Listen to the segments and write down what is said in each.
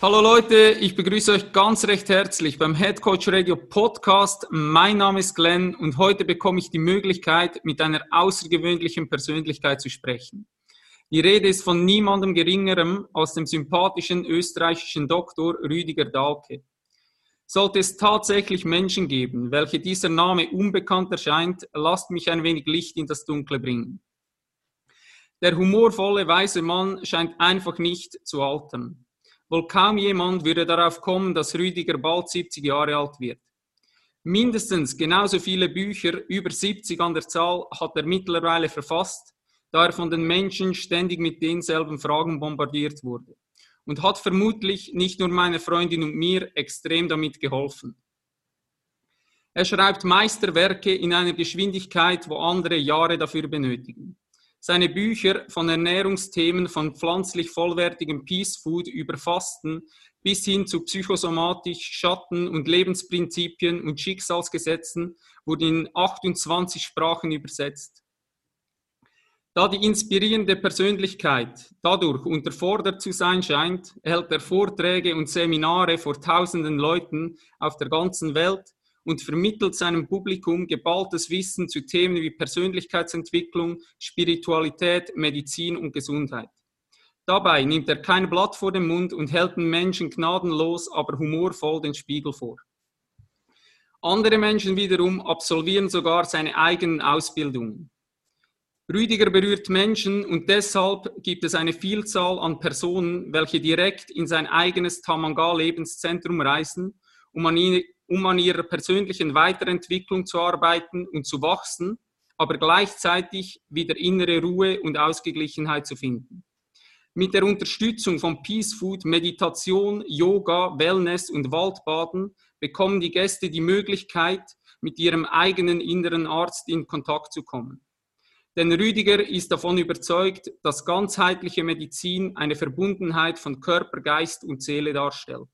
Hallo Leute, ich begrüße euch ganz recht herzlich beim Head Coach Radio Podcast. Mein Name ist Glenn und heute bekomme ich die Möglichkeit, mit einer außergewöhnlichen Persönlichkeit zu sprechen. Die Rede ist von niemandem Geringerem als dem sympathischen österreichischen Doktor Rüdiger Dahlke. Sollte es tatsächlich Menschen geben, welche dieser Name unbekannt erscheint, lasst mich ein wenig Licht in das Dunkle bringen. Der humorvolle weise Mann scheint einfach nicht zu altern. Wohl kaum jemand würde darauf kommen, dass Rüdiger bald 70 Jahre alt wird. Mindestens genauso viele Bücher, über 70 an der Zahl, hat er mittlerweile verfasst, da er von den Menschen ständig mit denselben Fragen bombardiert wurde. Und hat vermutlich nicht nur meiner Freundin und mir extrem damit geholfen. Er schreibt Meisterwerke in einer Geschwindigkeit, wo andere Jahre dafür benötigen. Seine Bücher von Ernährungsthemen von pflanzlich vollwertigem Peace Food über Fasten bis hin zu psychosomatisch Schatten- und Lebensprinzipien und Schicksalsgesetzen wurden in 28 Sprachen übersetzt. Da die inspirierende Persönlichkeit dadurch unterfordert zu sein scheint, hält er Vorträge und Seminare vor tausenden Leuten auf der ganzen Welt und vermittelt seinem Publikum geballtes Wissen zu Themen wie Persönlichkeitsentwicklung, Spiritualität, Medizin und Gesundheit. Dabei nimmt er kein Blatt vor den Mund und hält den Menschen gnadenlos, aber humorvoll den Spiegel vor. Andere Menschen wiederum absolvieren sogar seine eigenen Ausbildungen. Rüdiger berührt Menschen und deshalb gibt es eine Vielzahl an Personen, welche direkt in sein eigenes Tamanga-Lebenszentrum reisen, um an, ihn, um an ihrer persönlichen Weiterentwicklung zu arbeiten und zu wachsen, aber gleichzeitig wieder innere Ruhe und Ausgeglichenheit zu finden. Mit der Unterstützung von Peace Food, Meditation, Yoga, Wellness und Waldbaden bekommen die Gäste die Möglichkeit, mit ihrem eigenen inneren Arzt in Kontakt zu kommen. Denn Rüdiger ist davon überzeugt, dass ganzheitliche Medizin eine Verbundenheit von Körper, Geist und Seele darstellt.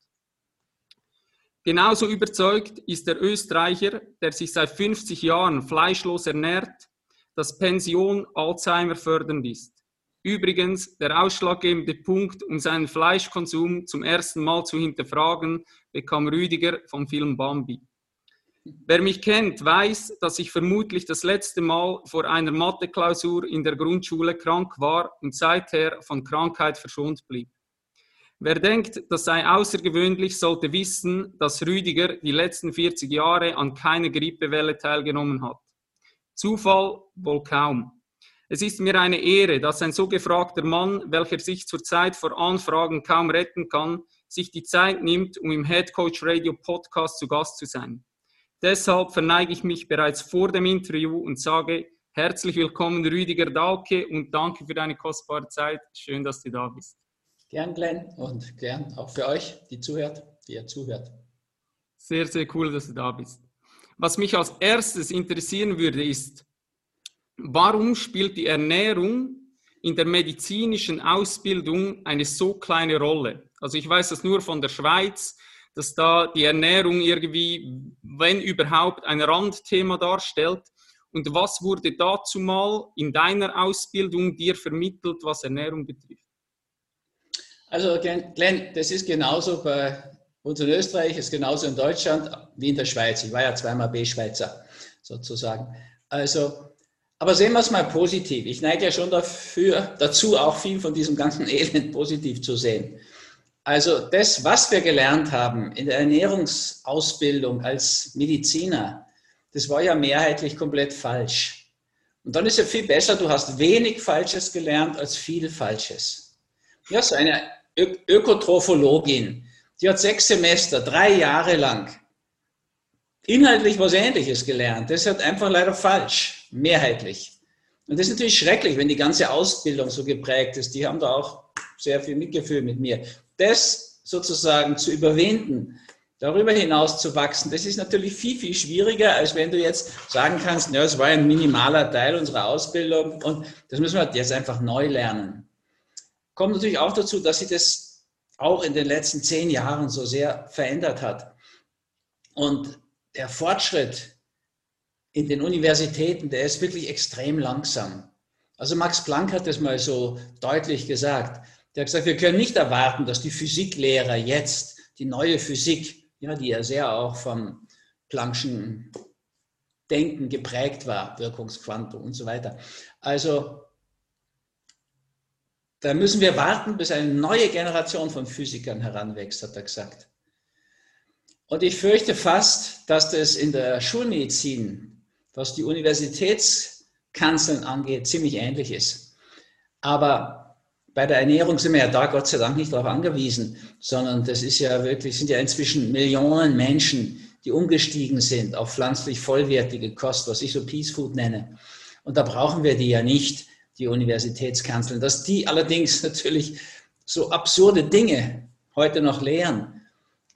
Genauso überzeugt ist der Österreicher, der sich seit 50 Jahren fleischlos ernährt, dass Pension Alzheimer fördernd ist. Übrigens, der ausschlaggebende Punkt, um seinen Fleischkonsum zum ersten Mal zu hinterfragen, bekam Rüdiger vom Film Bambi. Wer mich kennt, weiß, dass ich vermutlich das letzte Mal vor einer Mathe-Klausur in der Grundschule krank war und seither von Krankheit verschont blieb. Wer denkt, das sei außergewöhnlich, sollte wissen, dass Rüdiger die letzten 40 Jahre an keiner Grippewelle teilgenommen hat. Zufall wohl kaum. Es ist mir eine Ehre, dass ein so gefragter Mann, welcher sich zurzeit vor Anfragen kaum retten kann, sich die Zeit nimmt, um im Head Coach Radio Podcast zu Gast zu sein. Deshalb verneige ich mich bereits vor dem Interview und sage herzlich willkommen Rüdiger Dahlke und danke für deine kostbare Zeit. Schön, dass du da bist. Gern, Glenn, und gern auch für euch, die zuhört, die ihr zuhört. Sehr, sehr cool, dass du da bist. Was mich als erstes interessieren würde, ist, warum spielt die Ernährung in der medizinischen Ausbildung eine so kleine Rolle? Also ich weiß das nur von der Schweiz, dass da die Ernährung irgendwie, wenn überhaupt, ein Randthema darstellt. Und was wurde dazu mal in deiner Ausbildung dir vermittelt, was Ernährung betrifft? Also Glenn, das ist genauso bei uns in Österreich, ist genauso in Deutschland wie in der Schweiz. Ich war ja zweimal B-Schweizer sozusagen. Also, aber sehen wir es mal positiv. Ich neige ja schon dafür, dazu auch viel von diesem ganzen Elend positiv zu sehen. Also das, was wir gelernt haben in der Ernährungsausbildung als Mediziner, das war ja mehrheitlich komplett falsch. Und dann ist ja viel besser, du hast wenig Falsches gelernt als viel Falsches. Ja, so eine Ökotrophologin, die hat sechs Semester, drei Jahre lang inhaltlich was Ähnliches gelernt. Das ist halt einfach leider falsch, mehrheitlich. Und das ist natürlich schrecklich, wenn die ganze Ausbildung so geprägt ist. Die haben da auch sehr viel Mitgefühl mit mir. Das sozusagen zu überwinden, darüber hinaus zu wachsen, das ist natürlich viel, viel schwieriger, als wenn du jetzt sagen kannst, ja, es war ein minimaler Teil unserer Ausbildung und das müssen wir jetzt einfach neu lernen. Kommt natürlich auch dazu, dass sich das auch in den letzten zehn Jahren so sehr verändert hat. Und der Fortschritt in den Universitäten, der ist wirklich extrem langsam. Also Max Planck hat das mal so deutlich gesagt. Der hat gesagt, wir können nicht erwarten, dass die Physiklehrer jetzt die neue Physik, ja, die ja sehr auch vom Planck'schen Denken geprägt war, Wirkungsquantum und so weiter. Also da müssen wir warten, bis eine neue Generation von Physikern heranwächst, hat er gesagt. Und ich fürchte fast, dass das in der Schulmedizin, was die Universitätskanzeln angeht, ziemlich ähnlich ist. Aber bei der Ernährung sind wir ja da Gott sei Dank nicht darauf angewiesen, sondern das ist ja wirklich, sind ja inzwischen Millionen Menschen, die umgestiegen sind auf pflanzlich vollwertige Kost, was ich so Peace Food nenne. Und da brauchen wir die ja nicht, die Universitätskanzeln. Dass die allerdings natürlich so absurde Dinge heute noch lehren,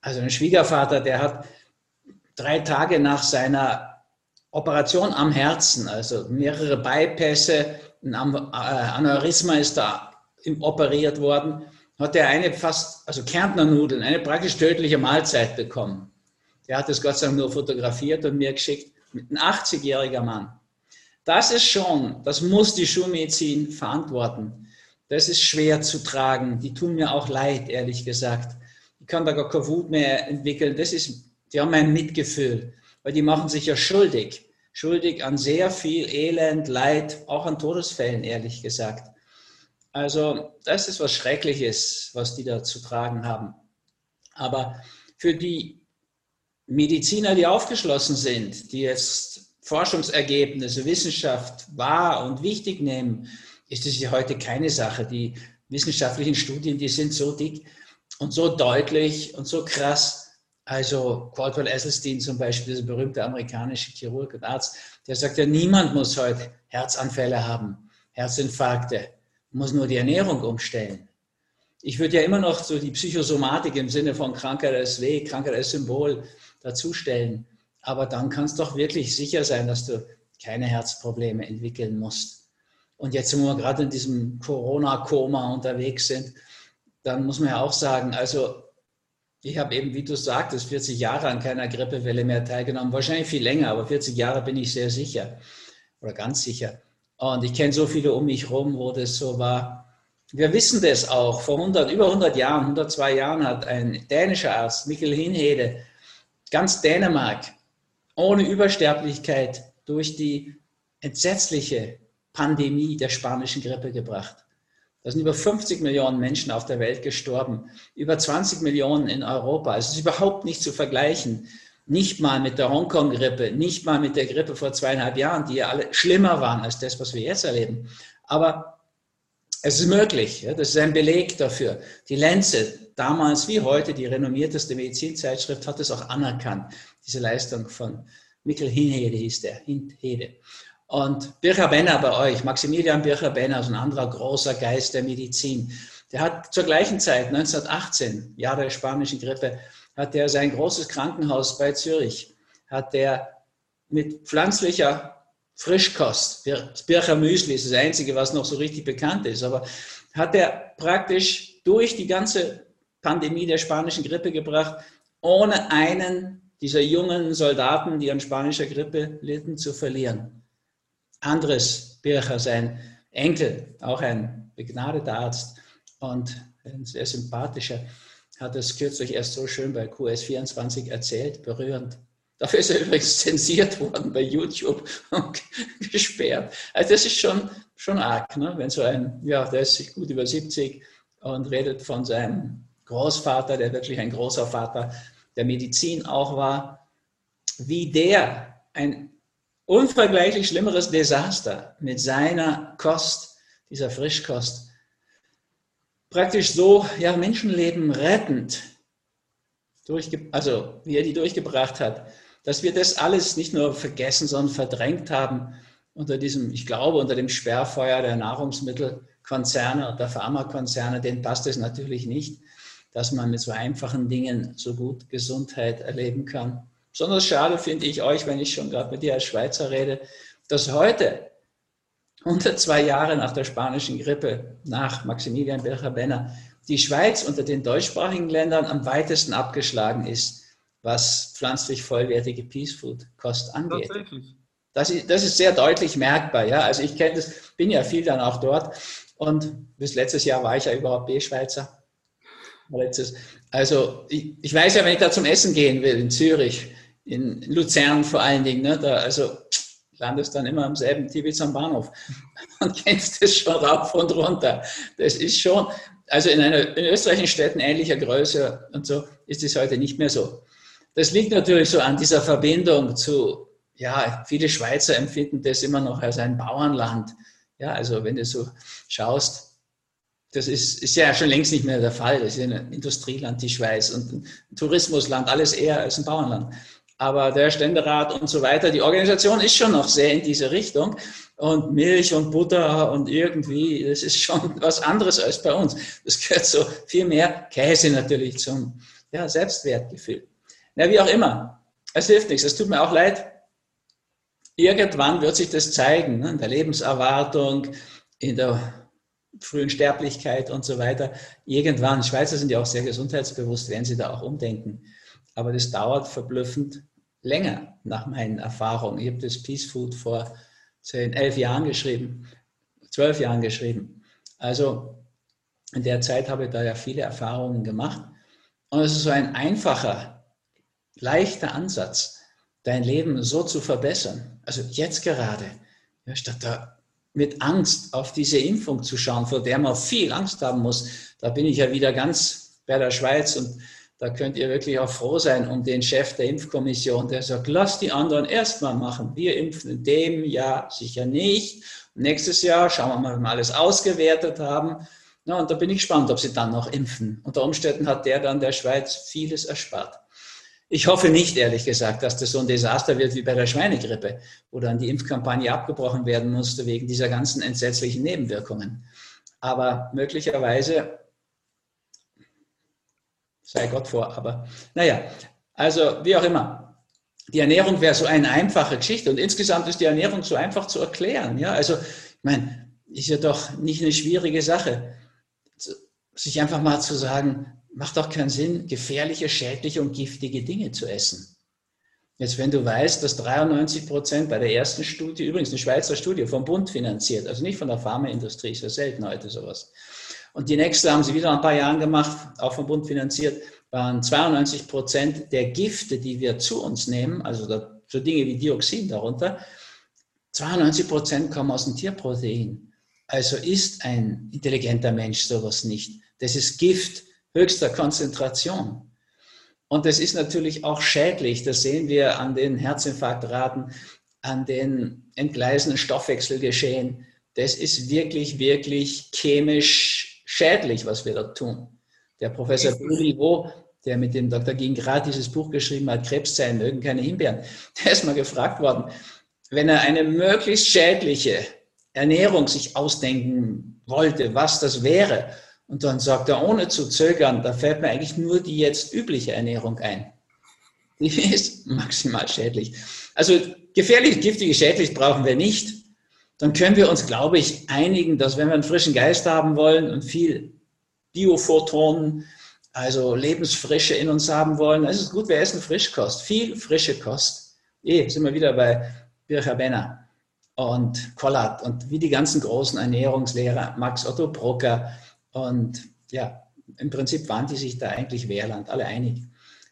also ein Schwiegervater, der hat drei Tage nach seiner Operation am Herzen, also mehrere Bypässe, ein äh, Aneurysma ist da operiert worden, hat er eine fast, also Kärntnernudeln, eine praktisch tödliche Mahlzeit bekommen. Der hat das Gott sei Dank nur fotografiert und mir geschickt, mit einem 80-jähriger Mann. Das ist schon, das muss die Schulmedizin verantworten. Das ist schwer zu tragen. Die tun mir auch leid, ehrlich gesagt kann da gar keine Wut mehr entwickeln. Das ist, die haben ein Mitgefühl, weil die machen sich ja schuldig. Schuldig an sehr viel Elend, Leid, auch an Todesfällen, ehrlich gesagt. Also, das ist was Schreckliches, was die da zu tragen haben. Aber für die Mediziner, die aufgeschlossen sind, die jetzt Forschungsergebnisse, Wissenschaft wahr und wichtig nehmen, ist es ja heute keine Sache. Die wissenschaftlichen Studien, die sind so dick, und so deutlich und so krass. Also Caldwell Esselstyn zum Beispiel, dieser berühmte amerikanische Chirurg und Arzt, der sagt ja, niemand muss heute Herzanfälle haben, Herzinfarkte, muss nur die Ernährung umstellen. Ich würde ja immer noch so die Psychosomatik im Sinne von Krankheit als Weg, Krankheit als Symbol dazustellen. Aber dann kannst du doch wirklich sicher sein, dass du keine Herzprobleme entwickeln musst. Und jetzt, wo wir gerade in diesem Corona-Koma unterwegs sind, dann muss man ja auch sagen, also ich habe eben, wie du sagtest, 40 Jahre an keiner Grippewelle mehr teilgenommen. Wahrscheinlich viel länger, aber 40 Jahre bin ich sehr sicher oder ganz sicher. Und ich kenne so viele um mich herum, wo das so war. Wir wissen das auch. Vor 100, über 100 Jahren, 102 Jahren hat ein dänischer Arzt, Mikkel Hinhede, ganz Dänemark ohne Übersterblichkeit durch die entsetzliche Pandemie der spanischen Grippe gebracht. Da sind über 50 Millionen Menschen auf der Welt gestorben, über 20 Millionen in Europa. Es ist überhaupt nicht zu vergleichen. Nicht mal mit der Hongkong-Grippe, nicht mal mit der Grippe vor zweieinhalb Jahren, die ja alle schlimmer waren als das, was wir jetzt erleben. Aber es ist möglich. Das ist ein Beleg dafür. Die Lancet, damals wie heute die renommierteste Medizinzeitschrift, hat es auch anerkannt. Diese Leistung von Mikkel Hinhede hieß der, Hinhede. Und Bircher Benner bei euch, Maximilian Bircher Benner, so ein anderer großer Geist der Medizin, der hat zur gleichen Zeit, 1918, Jahr der spanischen Grippe, hat er sein großes Krankenhaus bei Zürich, hat er mit pflanzlicher Frischkost, Bircher Müsli ist das einzige, was noch so richtig bekannt ist, aber hat er praktisch durch die ganze Pandemie der spanischen Grippe gebracht, ohne einen dieser jungen Soldaten, die an spanischer Grippe litten, zu verlieren. Andres Bircher, sein Enkel, auch ein begnadeter Arzt und ein sehr sympathischer, hat es kürzlich erst so schön bei QS24 erzählt, berührend. Dafür ist er übrigens zensiert worden bei YouTube und gesperrt. Also das ist schon, schon arg, ne? wenn so ein, ja, der ist gut über 70 und redet von seinem Großvater, der wirklich ein großer Vater der Medizin auch war, wie der ein unvergleichlich schlimmeres Desaster mit seiner Kost, dieser Frischkost, praktisch so ja, Menschenleben rettend, also wie er die durchgebracht hat, dass wir das alles nicht nur vergessen, sondern verdrängt haben unter diesem, ich glaube, unter dem Sperrfeuer der Nahrungsmittelkonzerne und der Pharmakonzerne, denen passt es natürlich nicht. Dass man mit so einfachen Dingen so gut Gesundheit erleben kann. Besonders schade finde ich euch, wenn ich schon gerade mit dir als Schweizer rede, dass heute, unter zwei Jahre nach der spanischen Grippe, nach Maximilian Bircher-Benner, die Schweiz unter den deutschsprachigen Ländern am weitesten abgeschlagen ist, was pflanzlich vollwertige Peace Food Kost angeht. Tatsächlich. Das ist, das ist sehr deutlich merkbar. Ja? Also ich kenne das, bin ja viel dann auch dort und bis letztes Jahr war ich ja überhaupt B-Schweizer. Also ich, ich, weiß ja, wenn ich da zum Essen gehen will in Zürich, in Luzern vor allen Dingen, ne, da, also landest dann immer am selben Tibitz am Bahnhof und kennst das schon rauf und runter. Das ist schon, also in, einer, in österreichischen Städten ähnlicher Größe und so ist es heute nicht mehr so. Das liegt natürlich so an dieser Verbindung zu, ja, viele Schweizer empfinden das immer noch als ein Bauernland. Ja, also wenn du so schaust, das ist, ist ja schon längst nicht mehr der Fall. Das ist ein Industrieland, die Schweiz, und ein Tourismusland, alles eher als ein Bauernland. Aber der Ständerat und so weiter, die Organisation ist schon noch sehr in diese Richtung. Und Milch und Butter und irgendwie, das ist schon was anderes als bei uns. Das gehört so viel mehr Käse natürlich zum ja, Selbstwertgefühl. Ja, wie auch immer. Es hilft nichts. Es tut mir auch leid. Irgendwann wird sich das zeigen, ne? in der Lebenserwartung, in der frühen Sterblichkeit und so weiter. Irgendwann, Schweizer sind ja auch sehr gesundheitsbewusst, werden sie da auch umdenken. Aber das dauert verblüffend länger, nach meinen Erfahrungen. Ich habe das Peace Food vor zehn, elf Jahren geschrieben, zwölf Jahren geschrieben. Also in der Zeit habe ich da ja viele Erfahrungen gemacht. Und es ist so ein einfacher, leichter Ansatz, dein Leben so zu verbessern. Also jetzt gerade, ja, statt da mit Angst auf diese Impfung zu schauen, vor der man viel Angst haben muss. Da bin ich ja wieder ganz bei der Schweiz und da könnt ihr wirklich auch froh sein um den Chef der Impfkommission, der sagt, lass die anderen erstmal machen. Wir impfen in dem Jahr sicher nicht. nächstes Jahr schauen wir mal, wenn wir alles ausgewertet haben. Na, und da bin ich gespannt, ob sie dann noch impfen. Unter Umständen hat der dann der Schweiz vieles erspart. Ich hoffe nicht, ehrlich gesagt, dass das so ein Desaster wird wie bei der Schweinegrippe, wo dann die Impfkampagne abgebrochen werden musste wegen dieser ganzen entsetzlichen Nebenwirkungen. Aber möglicherweise sei Gott vor, aber naja, also wie auch immer. Die Ernährung wäre so eine einfache Geschichte und insgesamt ist die Ernährung so einfach zu erklären. Ja, also, ich meine, ist ja doch nicht eine schwierige Sache, sich einfach mal zu sagen, macht doch keinen Sinn, gefährliche, schädliche und giftige Dinge zu essen. Jetzt, wenn du weißt, dass 93 Prozent bei der ersten Studie, übrigens eine Schweizer Studie vom Bund finanziert, also nicht von der Pharmaindustrie, ist ja selten heute sowas, und die nächste haben sie wieder ein paar Jahren gemacht, auch vom Bund finanziert, waren 92 Prozent der Gifte, die wir zu uns nehmen, also so Dinge wie Dioxin darunter, 92 Prozent kommen aus dem Tierprotein. Also ist ein intelligenter Mensch sowas nicht. Das ist Gift höchster Konzentration. Und das ist natürlich auch schädlich. Das sehen wir an den Herzinfarktraten, an den entgleisenden Stoffwechselgeschehen. Das ist wirklich, wirklich chemisch schädlich, was wir da tun. Der Professor Burivo, der mit dem Dr. Gingrat dieses Buch geschrieben hat, Krebs sein mögen keine Himbeeren, der ist mal gefragt worden, wenn er eine möglichst schädliche Ernährung sich ausdenken wollte, was das wäre. Und dann sagt er, ohne zu zögern, da fällt mir eigentlich nur die jetzt übliche Ernährung ein. Die ist maximal schädlich. Also gefährlich, giftige, schädlich brauchen wir nicht dann können wir uns, glaube ich, einigen, dass wenn wir einen frischen Geist haben wollen und viel Biophotonen, also Lebensfrische in uns haben wollen, dann ist es gut, wir essen Frischkost, viel frische Kost. Eh, sind wir wieder bei Bircher Benner und Kollat und wie die ganzen großen Ernährungslehrer, Max Otto Brocker und ja, im Prinzip waren die sich da eigentlich Wehrland, alle einig,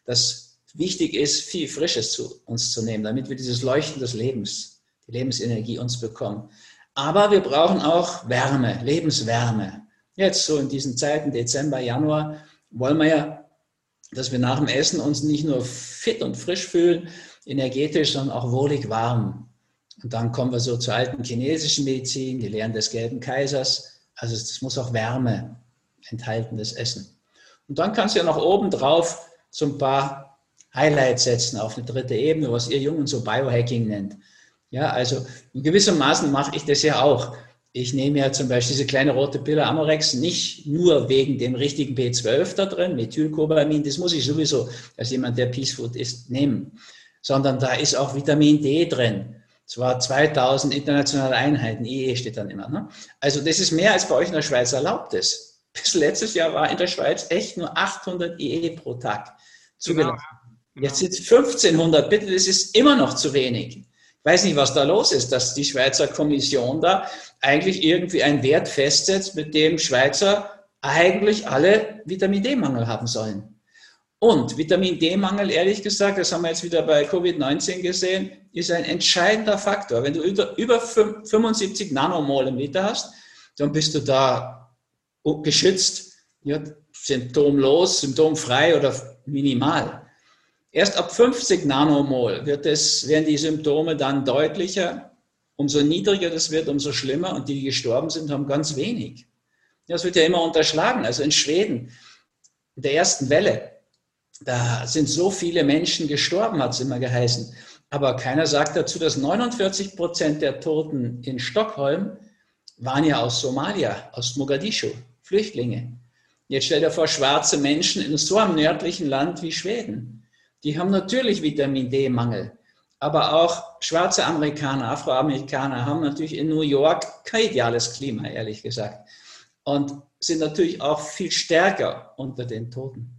dass wichtig ist, viel Frisches zu uns zu nehmen, damit wir dieses Leuchten des Lebens die Lebensenergie uns bekommen. Aber wir brauchen auch Wärme, Lebenswärme. Jetzt so in diesen Zeiten, Dezember, Januar, wollen wir ja, dass wir nach dem Essen uns nicht nur fit und frisch fühlen, energetisch, sondern auch wohlig warm. Und dann kommen wir so zur alten chinesischen Medizin, die Lehren des gelben Kaisers. Also es muss auch Wärme enthalten, das Essen. Und dann kannst du ja noch oben drauf so ein paar Highlights setzen auf eine dritte Ebene, was ihr Jungen so Biohacking nennt. Ja, also in gewissem Maßen mache ich das ja auch. ich nehme ja zum Beispiel diese kleine rote Pille Amorex nicht nur wegen dem richtigen B12 da drin, Methylcobalamin, das muss ich sowieso als jemand, der Peace Food isst, nehmen, sondern da ist auch Vitamin D drin. Zwar 2000 internationale Einheiten, IE steht dann immer. Ne? Also das ist mehr als bei euch in der Schweiz erlaubt ist. Bis letztes Jahr war in der Schweiz echt nur 800 IE pro Tag zugelassen. Genau. Jetzt sind es 1500, bitte, das ist immer noch zu wenig weiß nicht, was da los ist, dass die Schweizer Kommission da eigentlich irgendwie einen Wert festsetzt, mit dem Schweizer eigentlich alle Vitamin D-Mangel haben sollen. Und Vitamin D-Mangel, ehrlich gesagt, das haben wir jetzt wieder bei Covid-19 gesehen, ist ein entscheidender Faktor. Wenn du über 75 Nanomol im Liter hast, dann bist du da geschützt, ja, symptomlos, symptomfrei oder minimal. Erst ab 50 Nanomol wird es, werden die Symptome dann deutlicher. Umso niedriger das wird, umso schlimmer. Und die, die gestorben sind, haben ganz wenig. Das wird ja immer unterschlagen. Also in Schweden, in der ersten Welle, da sind so viele Menschen gestorben, hat es immer geheißen. Aber keiner sagt dazu, dass 49 Prozent der Toten in Stockholm waren ja aus Somalia, aus Mogadischu, Flüchtlinge. Jetzt stell dir vor, schwarze Menschen in so einem nördlichen Land wie Schweden die haben natürlich Vitamin D-Mangel. Aber auch schwarze Amerikaner, Afroamerikaner haben natürlich in New York kein ideales Klima, ehrlich gesagt. Und sind natürlich auch viel stärker unter den Toten.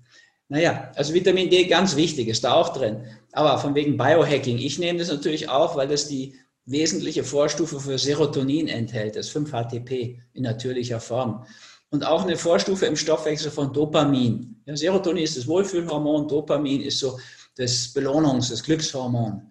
Naja, also Vitamin D ganz wichtig, ist da auch drin. Aber von wegen Biohacking, ich nehme das natürlich auch, weil das die wesentliche Vorstufe für Serotonin enthält, das 5-HTP in natürlicher Form. Und auch eine Vorstufe im Stoffwechsel von Dopamin. Ja, Serotonin ist das Wohlfühlhormon, Dopamin ist so das Belohnungs-, das Glückshormon.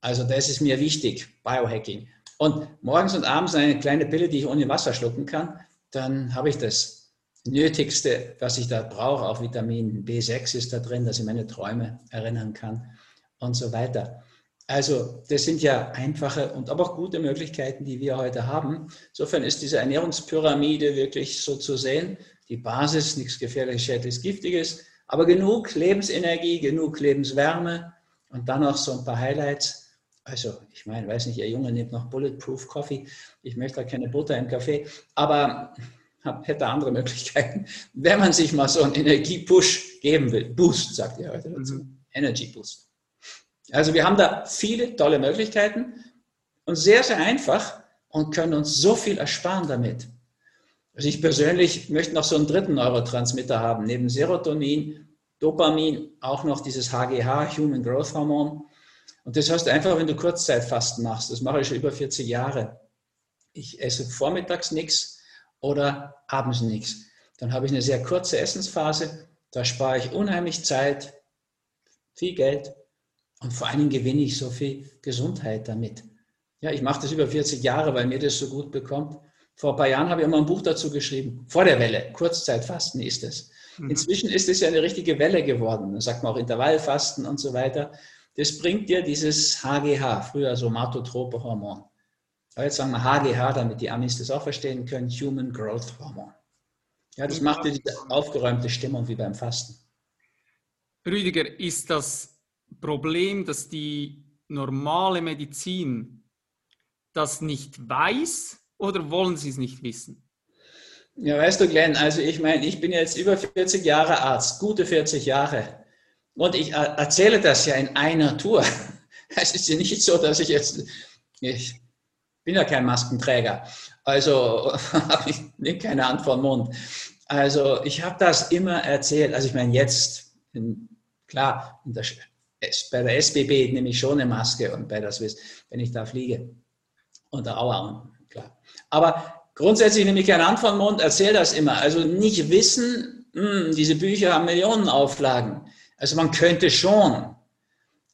Also das ist mir wichtig, Biohacking. Und morgens und abends eine kleine Pille, die ich ohne Wasser schlucken kann, dann habe ich das Nötigste, was ich da brauche. Auch Vitamin B6 ist da drin, dass ich meine Träume erinnern kann und so weiter. Also das sind ja einfache und aber auch gute Möglichkeiten, die wir heute haben. Insofern ist diese Ernährungspyramide wirklich so zu sehen. Die Basis, nichts gefährliches, schädliches, giftiges, aber genug Lebensenergie, genug Lebenswärme und dann noch so ein paar Highlights. Also, ich meine, weiß nicht, ihr Junge nimmt noch Bulletproof Coffee. Ich möchte keine Butter im Kaffee, aber hab, hätte andere Möglichkeiten, wenn man sich mal so einen Energiepush geben will. Boost, sagt ihr heute dazu. Mhm. Energy Boost. Also, wir haben da viele tolle Möglichkeiten und sehr, sehr einfach und können uns so viel ersparen damit. Also ich persönlich möchte noch so einen dritten Neurotransmitter haben, neben Serotonin, Dopamin, auch noch dieses HGH, Human Growth Hormone. Und das heißt einfach, wenn du Kurzzeitfasten machst, das mache ich schon über 40 Jahre. Ich esse vormittags nichts oder abends nichts. Dann habe ich eine sehr kurze Essensphase, da spare ich unheimlich Zeit, viel Geld und vor allen Dingen gewinne ich so viel Gesundheit damit. Ja, ich mache das über 40 Jahre, weil mir das so gut bekommt. Vor ein paar Jahren habe ich immer ein Buch dazu geschrieben, vor der Welle, Kurzzeitfasten ist es. Mhm. Inzwischen ist es ja eine richtige Welle geworden. Da sagt man auch Intervallfasten und so weiter. Das bringt dir dieses HGH, früher somatotrope Hormon. Aber jetzt sagen wir HGH, damit die Amis das auch verstehen können, Human Growth Hormon. Ja, das macht dir diese aufgeräumte Stimmung wie beim Fasten. Rüdiger, ist das Problem, dass die normale Medizin das nicht weiß oder wollen Sie es nicht wissen? Ja, weißt du, Glenn, also ich meine, ich bin jetzt über 40 Jahre Arzt, gute 40 Jahre. Und ich erzähle das ja in einer Tour. Es ist ja nicht so, dass ich jetzt, ich bin ja kein Maskenträger, also ich nehme keine Hand vor Mund. Also ich habe das immer erzählt. Also ich meine, jetzt, in, klar, der, bei der SBB nehme ich schon eine Maske und bei der Swiss, wenn ich da fliege. Und der Auer aber grundsätzlich nehme ich keine Hand vom Mund, erzähle das immer. Also nicht wissen, mh, hm, diese Bücher haben Millionen Auflagen. Also man könnte schon.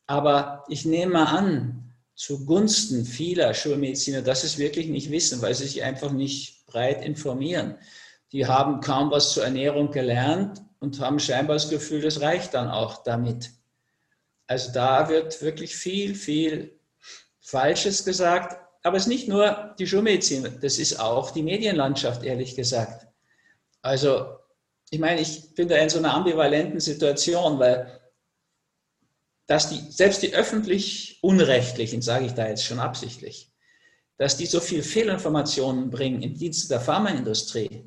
Aber ich nehme an, zugunsten vieler Schulmediziner, dass es wirklich nicht wissen, weil sie sich einfach nicht breit informieren. Die haben kaum was zur Ernährung gelernt und haben scheinbar das Gefühl, das reicht dann auch damit. Also da wird wirklich viel, viel Falsches gesagt, aber es ist nicht nur die Schulmedizin, das ist auch die Medienlandschaft, ehrlich gesagt. Also, ich meine, ich bin da in so einer ambivalenten Situation, weil dass die, selbst die öffentlich Unrechtlichen, sage ich da jetzt schon absichtlich, dass die so viel Fehlinformationen bringen im Dienste der Pharmaindustrie,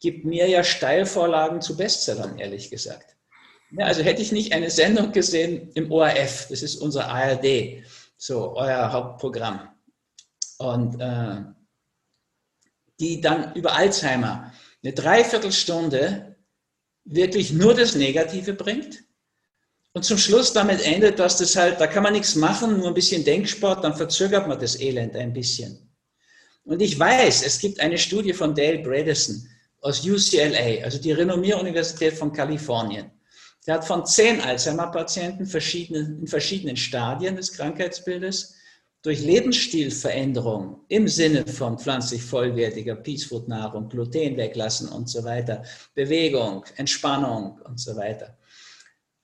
gibt mir ja Steilvorlagen zu Bestsellern, ehrlich gesagt. Ja, also hätte ich nicht eine Sendung gesehen im ORF, das ist unser ARD, so euer Hauptprogramm, und äh, die dann über Alzheimer eine Dreiviertelstunde wirklich nur das Negative bringt und zum Schluss damit endet, dass das halt, da kann man nichts machen, nur ein bisschen Denksport, dann verzögert man das Elend ein bisschen. Und ich weiß, es gibt eine Studie von Dale Bredesen aus UCLA, also die Renommier-Universität von Kalifornien. Der hat von zehn Alzheimer-Patienten verschiedene, in verschiedenen Stadien des Krankheitsbildes durch Lebensstilveränderung im Sinne von pflanzlich vollwertiger Peacefood-Nahrung, Gluten weglassen und so weiter, Bewegung, Entspannung und so weiter,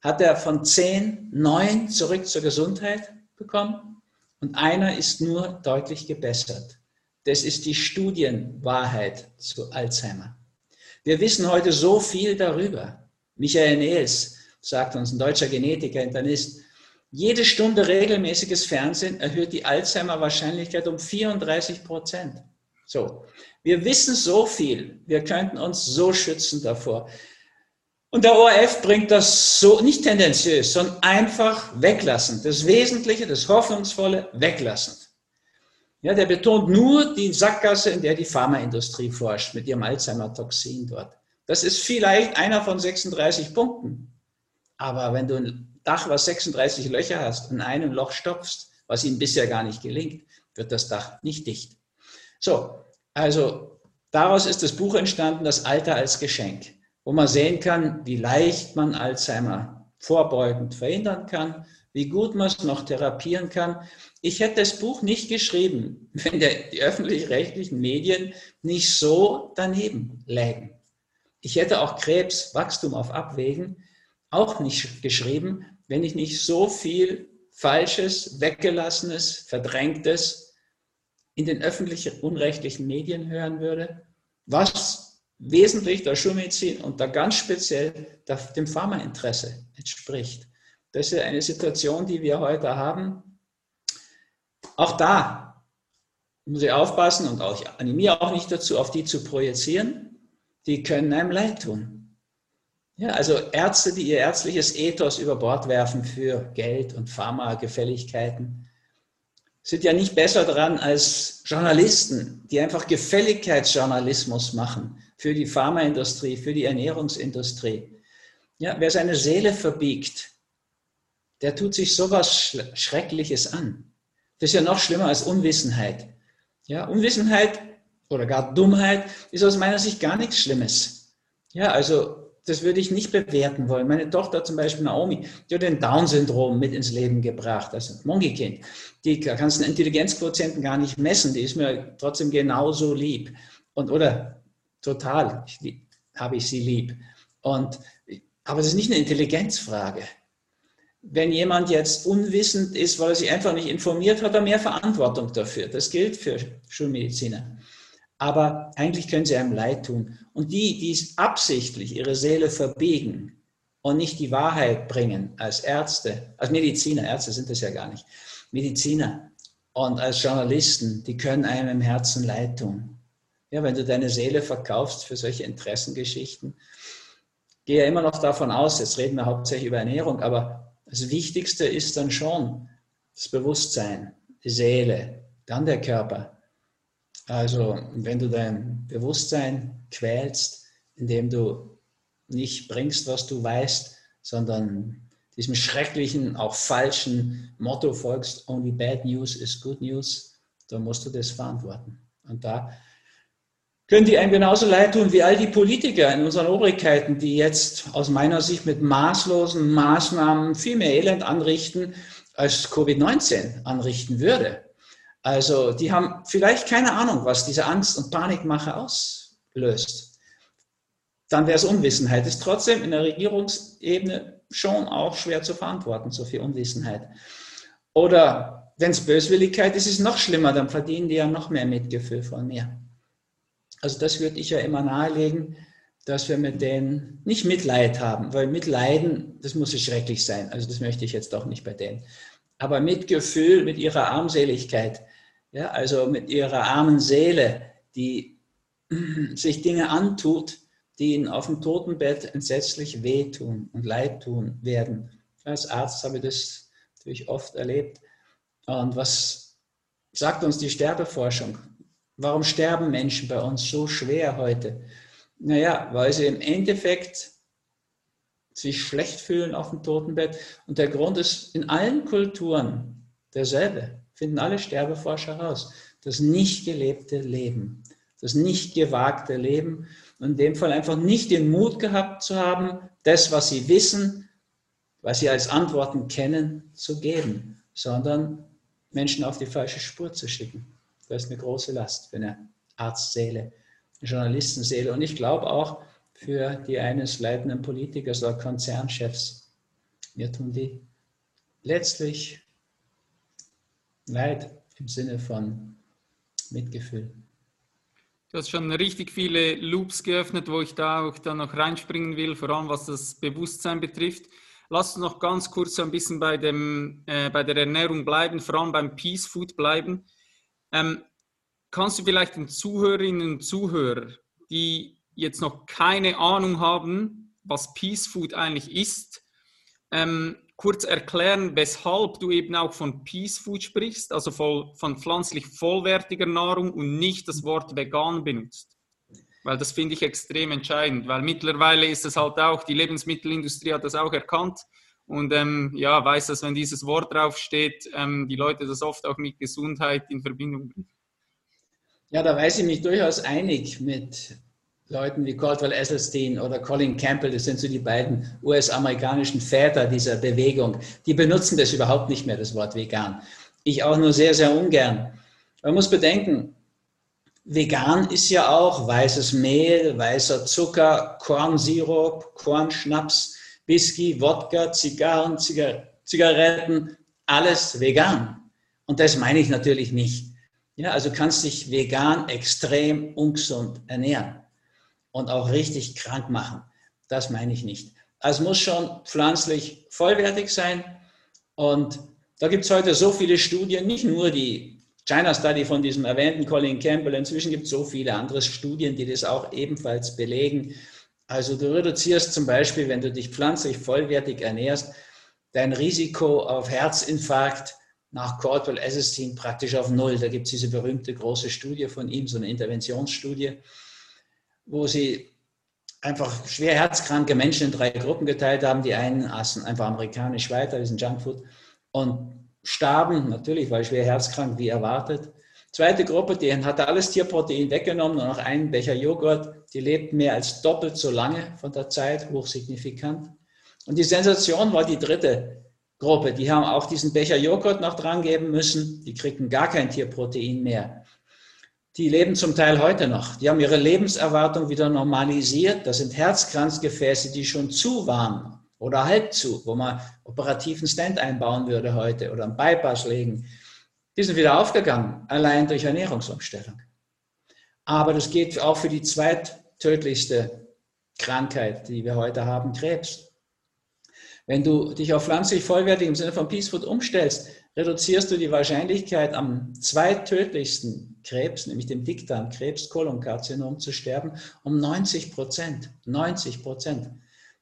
hat er von zehn, neun zurück zur Gesundheit bekommen und einer ist nur deutlich gebessert. Das ist die Studienwahrheit zu Alzheimer. Wir wissen heute so viel darüber. Michael Nehls sagt uns, ein deutscher Genetiker, Internist, jede Stunde regelmäßiges Fernsehen erhöht die Alzheimer-Wahrscheinlichkeit um 34 Prozent. So, wir wissen so viel, wir könnten uns so schützen davor. Und der ORF bringt das so, nicht tendenziös, sondern einfach weglassend. Das Wesentliche, das Hoffnungsvolle, weglassend. Ja, der betont nur die Sackgasse, in der die Pharmaindustrie forscht, mit ihrem Alzheimer-Toxin dort. Das ist vielleicht einer von 36 Punkten. Aber wenn du ein Dach, was 36 Löcher hast, in einem Loch stopfst, was ihm bisher gar nicht gelingt, wird das Dach nicht dicht. So, also daraus ist das Buch entstanden, das Alter als Geschenk wo man sehen kann, wie leicht man Alzheimer vorbeugend verhindern kann, wie gut man es noch therapieren kann. Ich hätte das Buch nicht geschrieben, wenn die öffentlich-rechtlichen Medien nicht so daneben lägen. Ich hätte auch Krebs, Wachstum auf Abwägen auch nicht geschrieben, wenn ich nicht so viel Falsches, Weggelassenes, Verdrängtes in den öffentlich unrechtlichen Medien hören würde, was wesentlich der Schulmedizin und da ganz speziell dem Pharmainteresse entspricht. Das ist eine Situation, die wir heute haben. Auch da muss ich aufpassen und auch, ich animiere auch nicht dazu, auf die zu projizieren. Die können einem leid tun. Ja, also Ärzte, die ihr ärztliches Ethos über Bord werfen für Geld und Pharmagefälligkeiten, sind ja nicht besser dran als Journalisten, die einfach Gefälligkeitsjournalismus machen für die Pharmaindustrie, für die Ernährungsindustrie. Ja, wer seine Seele verbiegt, der tut sich sowas Schreckliches an. Das ist ja noch schlimmer als Unwissenheit. Ja, Unwissenheit oder gar Dummheit ist aus meiner Sicht gar nichts Schlimmes. Ja, also das würde ich nicht bewerten wollen. Meine Tochter zum Beispiel Naomi, die hat den Down-Syndrom mit ins Leben gebracht, also Monkey-Kind. Die kannst den Intelligenzquotienten gar nicht messen, die ist mir trotzdem genauso lieb. Und, oder total habe ich sie lieb. Und, aber es ist nicht eine Intelligenzfrage. Wenn jemand jetzt unwissend ist, weil er sich einfach nicht informiert, hat er mehr Verantwortung dafür. Das gilt für Schulmediziner. Aber eigentlich können sie einem leid tun. Und die, die absichtlich ihre Seele verbiegen und nicht die Wahrheit bringen als Ärzte, als Mediziner, Ärzte sind das ja gar nicht, Mediziner und als Journalisten, die können einem im Herzen leid tun. Ja, wenn du deine Seele verkaufst für solche Interessengeschichten, gehe ja immer noch davon aus, jetzt reden wir hauptsächlich über Ernährung, aber das Wichtigste ist dann schon das Bewusstsein, die Seele, dann der Körper. Also wenn du dein Bewusstsein quälst, indem du nicht bringst, was du weißt, sondern diesem schrecklichen, auch falschen Motto folgst, only bad news is good news, dann musst du das verantworten. Und da können die einem genauso leid tun wie all die Politiker in unseren Obrigkeiten, die jetzt aus meiner Sicht mit maßlosen Maßnahmen viel mehr Elend anrichten, als Covid-19 anrichten würde. Also die haben vielleicht keine Ahnung, was diese Angst- und Panikmache auslöst. Dann wäre es Unwissenheit. Ist trotzdem in der Regierungsebene schon auch schwer zu verantworten, so viel Unwissenheit. Oder wenn es Böswilligkeit ist, ist es noch schlimmer, dann verdienen die ja noch mehr Mitgefühl von mir. Also das würde ich ja immer nahelegen, dass wir mit denen nicht Mitleid haben, weil Mitleiden, das muss ja schrecklich sein. Also das möchte ich jetzt doch nicht bei denen. Aber Mitgefühl mit ihrer Armseligkeit, Ja, also mit ihrer armen Seele, die sich Dinge antut, die ihnen auf dem Totenbett entsetzlich wehtun und leid tun werden. Als Arzt habe ich das natürlich oft erlebt. Und was sagt uns die Sterbeforschung? Warum sterben Menschen bei uns so schwer heute? Naja, weil sie im Endeffekt sich schlecht fühlen auf dem Totenbett. Und der Grund ist in allen Kulturen derselbe, finden alle Sterbeforscher raus. Das nicht gelebte Leben, das nicht gewagte Leben und in dem Fall einfach nicht den Mut gehabt zu haben, das, was sie wissen, was sie als Antworten kennen, zu geben, sondern Menschen auf die falsche Spur zu schicken. Das ist eine große Last für eine Arztseele, eine Journalistenseele und ich glaube auch für die eines leitenden Politikers oder Konzernchefs. Mir tun die letztlich leid im Sinne von Mitgefühl. Du hast schon richtig viele Loops geöffnet, wo ich da auch dann noch reinspringen will, vor allem was das Bewusstsein betrifft. Lass uns noch ganz kurz so ein bisschen bei, dem, äh, bei der Ernährung bleiben, vor allem beim Peace Food bleiben. Ähm, kannst du vielleicht den Zuhörerinnen und Zuhörern, die jetzt noch keine Ahnung haben, was Peace Food eigentlich ist, ähm, kurz erklären, weshalb du eben auch von Peace Food sprichst, also von, von pflanzlich vollwertiger Nahrung und nicht das Wort vegan benutzt. Weil das finde ich extrem entscheidend, weil mittlerweile ist es halt auch, die Lebensmittelindustrie hat das auch erkannt und ähm, ja, weiß, dass wenn dieses Wort draufsteht, ähm, die Leute das oft auch mit Gesundheit in Verbindung bringen. Ja, da weiß ich mich durchaus einig mit Leuten wie Caldwell Esselstyn oder Colin Campbell, das sind so die beiden US-amerikanischen Väter dieser Bewegung, die benutzen das überhaupt nicht mehr, das Wort vegan. Ich auch nur sehr, sehr ungern. Man muss bedenken, vegan ist ja auch weißes Mehl, weißer Zucker, Kornsirup, Kornschnaps, Whisky, Wodka, Zigarren, Zigar Zigaretten, alles vegan. Und das meine ich natürlich nicht. Ja, also kannst dich vegan extrem ungesund ernähren und auch richtig krank machen. Das meine ich nicht. Es muss schon pflanzlich vollwertig sein. Und da gibt es heute so viele Studien, nicht nur die China Study von diesem erwähnten Colin Campbell, inzwischen gibt es so viele andere Studien, die das auch ebenfalls belegen. Also du reduzierst zum Beispiel, wenn du dich pflanzlich vollwertig ernährst, dein Risiko auf Herzinfarkt nach Caldwell Esselstyn praktisch auf Null. Da gibt es diese berühmte große Studie von ihm, so eine Interventionsstudie wo sie einfach schwer herzkranke Menschen in drei Gruppen geteilt haben. Die einen aßen einfach amerikanisch weiter, diesen Junkfood, und starben natürlich, weil schwer herzkrank, wie erwartet. Zweite Gruppe, die hatte alles Tierprotein weggenommen und noch einen Becher Joghurt. Die lebten mehr als doppelt so lange von der Zeit, hochsignifikant. Und die Sensation war die dritte Gruppe. Die haben auch diesen Becher Joghurt noch dran geben müssen. Die kriegten gar kein Tierprotein mehr die leben zum Teil heute noch. Die haben ihre Lebenserwartung wieder normalisiert. Das sind Herzkranzgefäße, die schon zu waren oder halb zu, wo man operativen Stand einbauen würde heute oder einen Bypass legen. Die sind wieder aufgegangen, allein durch Ernährungsumstellung. Aber das geht auch für die zweittödlichste Krankheit, die wir heute haben, Krebs. Wenn du dich auf pflanzlich vollwertig im Sinne von Peace Food umstellst, reduzierst du die Wahrscheinlichkeit, am zweittödlichsten Krebs, nämlich dem Dickdarmkrebs, Kolonkarzinom, zu sterben, um 90 Prozent. 90 Prozent.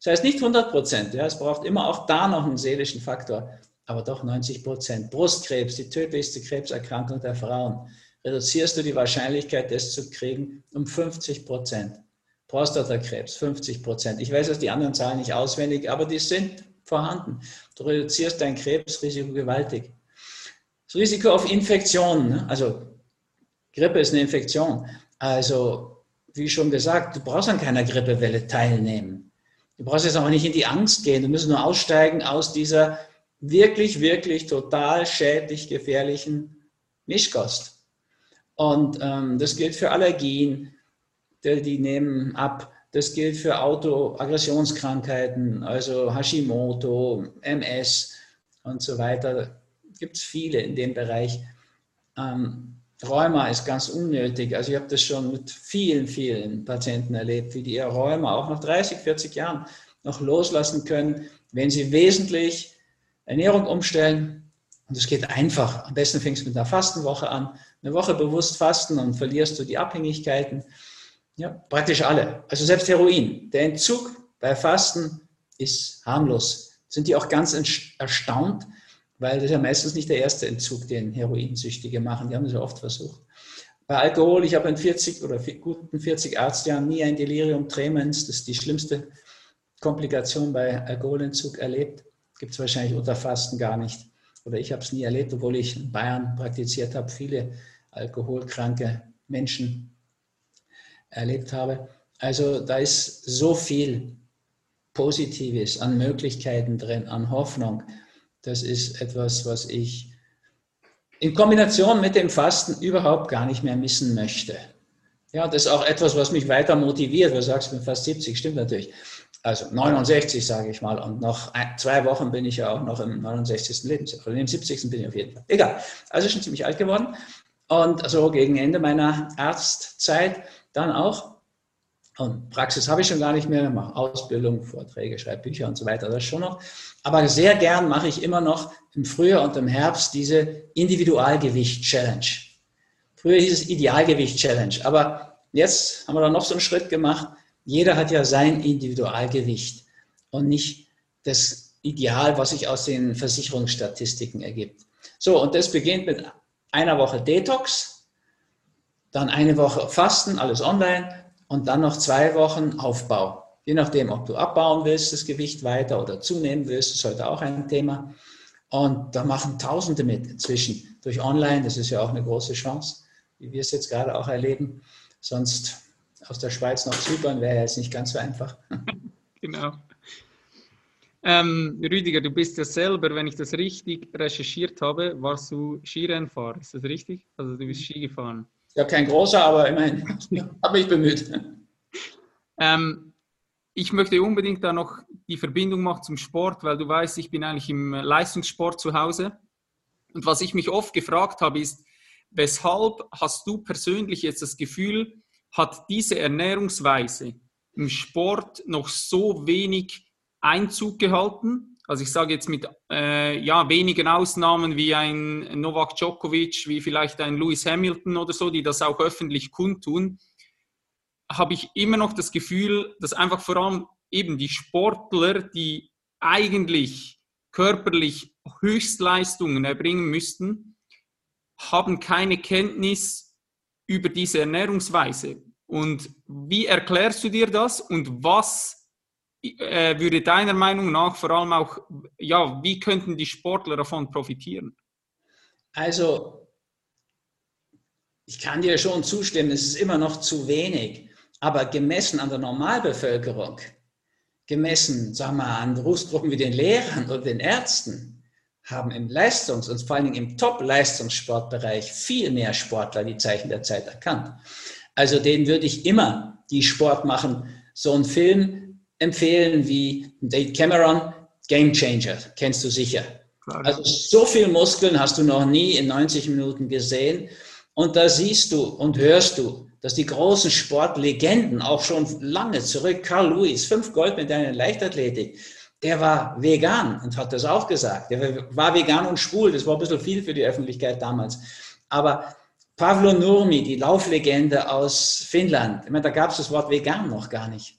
Das heißt nicht 100 Prozent, ja, es braucht immer auch da noch einen seelischen Faktor, aber doch 90 Prozent. Brustkrebs, die tödlichste Krebserkrankung der Frauen, reduzierst du die Wahrscheinlichkeit, das zu kriegen, um 50 Prozent. Prostatakrebs, 50 Prozent. Ich weiß jetzt die anderen Zahlen nicht auswendig, aber die sind vorhanden. Du reduzierst dein Krebsrisiko gewaltig. Das Risiko auf Infektionen, ne? also Grippe ist eine Infektion. Also, wie schon gesagt, du brauchst an keiner Grippewelle teilnehmen. Du brauchst jetzt auch nicht in die Angst gehen. Du musst nur aussteigen aus dieser wirklich, wirklich total schädlich gefährlichen Mischkost. Und ähm, das gilt für Allergien, die, die nehmen ab. Das gilt für Autoaggressionskrankheiten, also Hashimoto, MS und so weiter gibt es viele in dem Bereich. Ähm, Rheuma ist ganz unnötig. Also ich habe das schon mit vielen, vielen Patienten erlebt, wie die ihr Rheuma auch nach 30, 40 Jahren noch loslassen können, wenn sie wesentlich Ernährung umstellen. Und es geht einfach. Am besten fängst du mit einer Fastenwoche an, eine Woche bewusst fasten und verlierst du die Abhängigkeiten. Ja, praktisch alle. Also selbst Heroin. Der Entzug bei Fasten ist harmlos. Sind die auch ganz erstaunt, weil das ja meistens nicht der erste Entzug, den Heroinsüchtige machen. Die haben das ja oft versucht. Bei Alkohol, ich habe in 40 oder guten 40 Arztjahren nie ein Delirium tremens, das ist die schlimmste Komplikation bei Alkoholentzug erlebt. Gibt es wahrscheinlich unter Fasten gar nicht. Oder ich habe es nie erlebt, obwohl ich in Bayern praktiziert habe, viele alkoholkranke Menschen erlebt habe. Also da ist so viel Positives an Möglichkeiten drin, an Hoffnung. Das ist etwas, was ich in Kombination mit dem Fasten überhaupt gar nicht mehr missen möchte. Ja, das ist auch etwas, was mich weiter motiviert. Du sagst, ich bin fast 70, stimmt natürlich. Also 69, sage ich mal. Und noch ein, zwei Wochen bin ich ja auch noch im 69. Lebensjahr. Oder im 70. bin ich auf jeden Fall. Egal. Also schon ziemlich alt geworden. Und so gegen Ende meiner Arztzeit dann auch. Und Praxis habe ich schon gar nicht mehr, mache Ausbildung, Vorträge, schreibe Bücher und so weiter, das schon noch. Aber sehr gern mache ich immer noch im Frühjahr und im Herbst diese Individualgewicht-Challenge. Früher hieß es Idealgewicht-Challenge, aber jetzt haben wir da noch so einen Schritt gemacht. Jeder hat ja sein Individualgewicht und nicht das Ideal, was sich aus den Versicherungsstatistiken ergibt. So, und das beginnt mit einer Woche Detox, dann eine Woche Fasten, alles online und dann noch zwei Wochen Aufbau. Je nachdem, ob du abbauen willst, das Gewicht weiter oder zunehmen willst, ist heute auch ein Thema. Und da machen Tausende mit inzwischen durch Online. Das ist ja auch eine große Chance, wie wir es jetzt gerade auch erleben. Sonst aus der Schweiz nach Zypern wäre ja jetzt nicht ganz so einfach. genau. Ähm, Rüdiger, du bist ja selber, wenn ich das richtig recherchiert habe, warst du Skirennfahrer. Ist das richtig? Also du bist Ski gefahren. Ja, kein großer, aber immerhin habe mich bemüht. Ähm, ich möchte unbedingt da noch die Verbindung machen zum Sport, weil du weißt, ich bin eigentlich im Leistungssport zu Hause. Und was ich mich oft gefragt habe, ist, weshalb hast du persönlich jetzt das Gefühl, hat diese Ernährungsweise im Sport noch so wenig Einzug gehalten? Also ich sage jetzt mit äh, ja, wenigen Ausnahmen wie ein Novak Djokovic, wie vielleicht ein Lewis Hamilton oder so, die das auch öffentlich kundtun, habe ich immer noch das Gefühl, dass einfach vor allem eben die Sportler, die eigentlich körperlich Höchstleistungen erbringen müssten, haben keine Kenntnis über diese Ernährungsweise. Und wie erklärst du dir das und was äh, würde deiner Meinung nach vor allem auch, ja, wie könnten die Sportler davon profitieren? Also, ich kann dir schon zustimmen, es ist immer noch zu wenig, aber gemessen an der Normalbevölkerung, gemessen, sagen wir, an Berufsgruppen wie den Lehrern oder den Ärzten, haben im Leistungs- und vor allen Dingen im Top-Leistungssportbereich viel mehr Sportler die Zeichen der Zeit erkannt. Also denen würde ich immer, die Sport machen, so einen Film empfehlen wie Dave Cameron, Game Changer, kennst du sicher. Also so viel Muskeln hast du noch nie in 90 Minuten gesehen. Und da siehst du und hörst du, dass die großen Sportlegenden auch schon lange zurück, Carl Lewis, fünf Goldmedaillen in Leichtathletik, der war vegan und hat das auch gesagt. Der war vegan und schwul, das war ein bisschen viel für die Öffentlichkeit damals. Aber Pavlo Nurmi, die Lauflegende aus Finnland, ich meine, da gab es das Wort vegan noch gar nicht.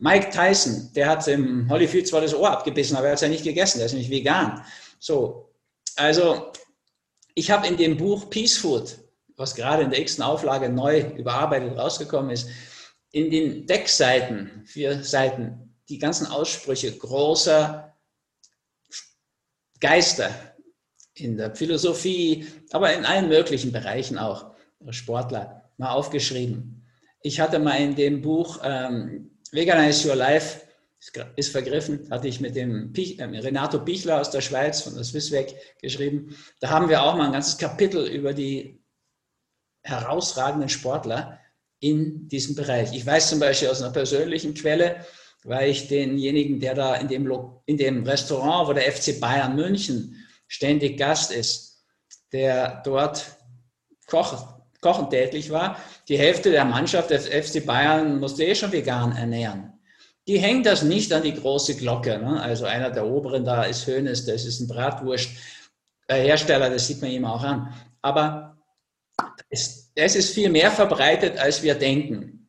Mike Tyson, der hat im Holyfield zwar das Ohr abgebissen, aber er hat es ja nicht gegessen, der ist nämlich vegan. So, also ich habe in dem Buch Peace Food, was gerade in der x Auflage neu überarbeitet rausgekommen ist, in den Deckseiten, vier Seiten, die ganzen Aussprüche großer Geister in der Philosophie, aber in allen möglichen Bereichen auch, Sportler, mal aufgeschrieben. Ich hatte mal in dem Buch ähm, Veganize Your Life ist vergriffen, hatte ich mit dem Pich, äh, Renato Pichler aus der Schweiz von der Swissweg geschrieben. Da haben wir auch mal ein ganzes Kapitel über die herausragenden Sportler in diesem Bereich. Ich weiß zum Beispiel aus einer persönlichen Quelle, weil ich denjenigen, der da in dem, in dem Restaurant, wo der FC Bayern München ständig Gast ist, der dort kocht, kochen tätig war, die Hälfte der Mannschaft des FC Bayern musste eh schon vegan ernähren. Die hängt das nicht an die große Glocke. Ne? Also einer der oberen da ist Hönes, das ist ein Bratwursthersteller, das sieht man ihm auch an. Aber es, es ist viel mehr verbreitet, als wir denken.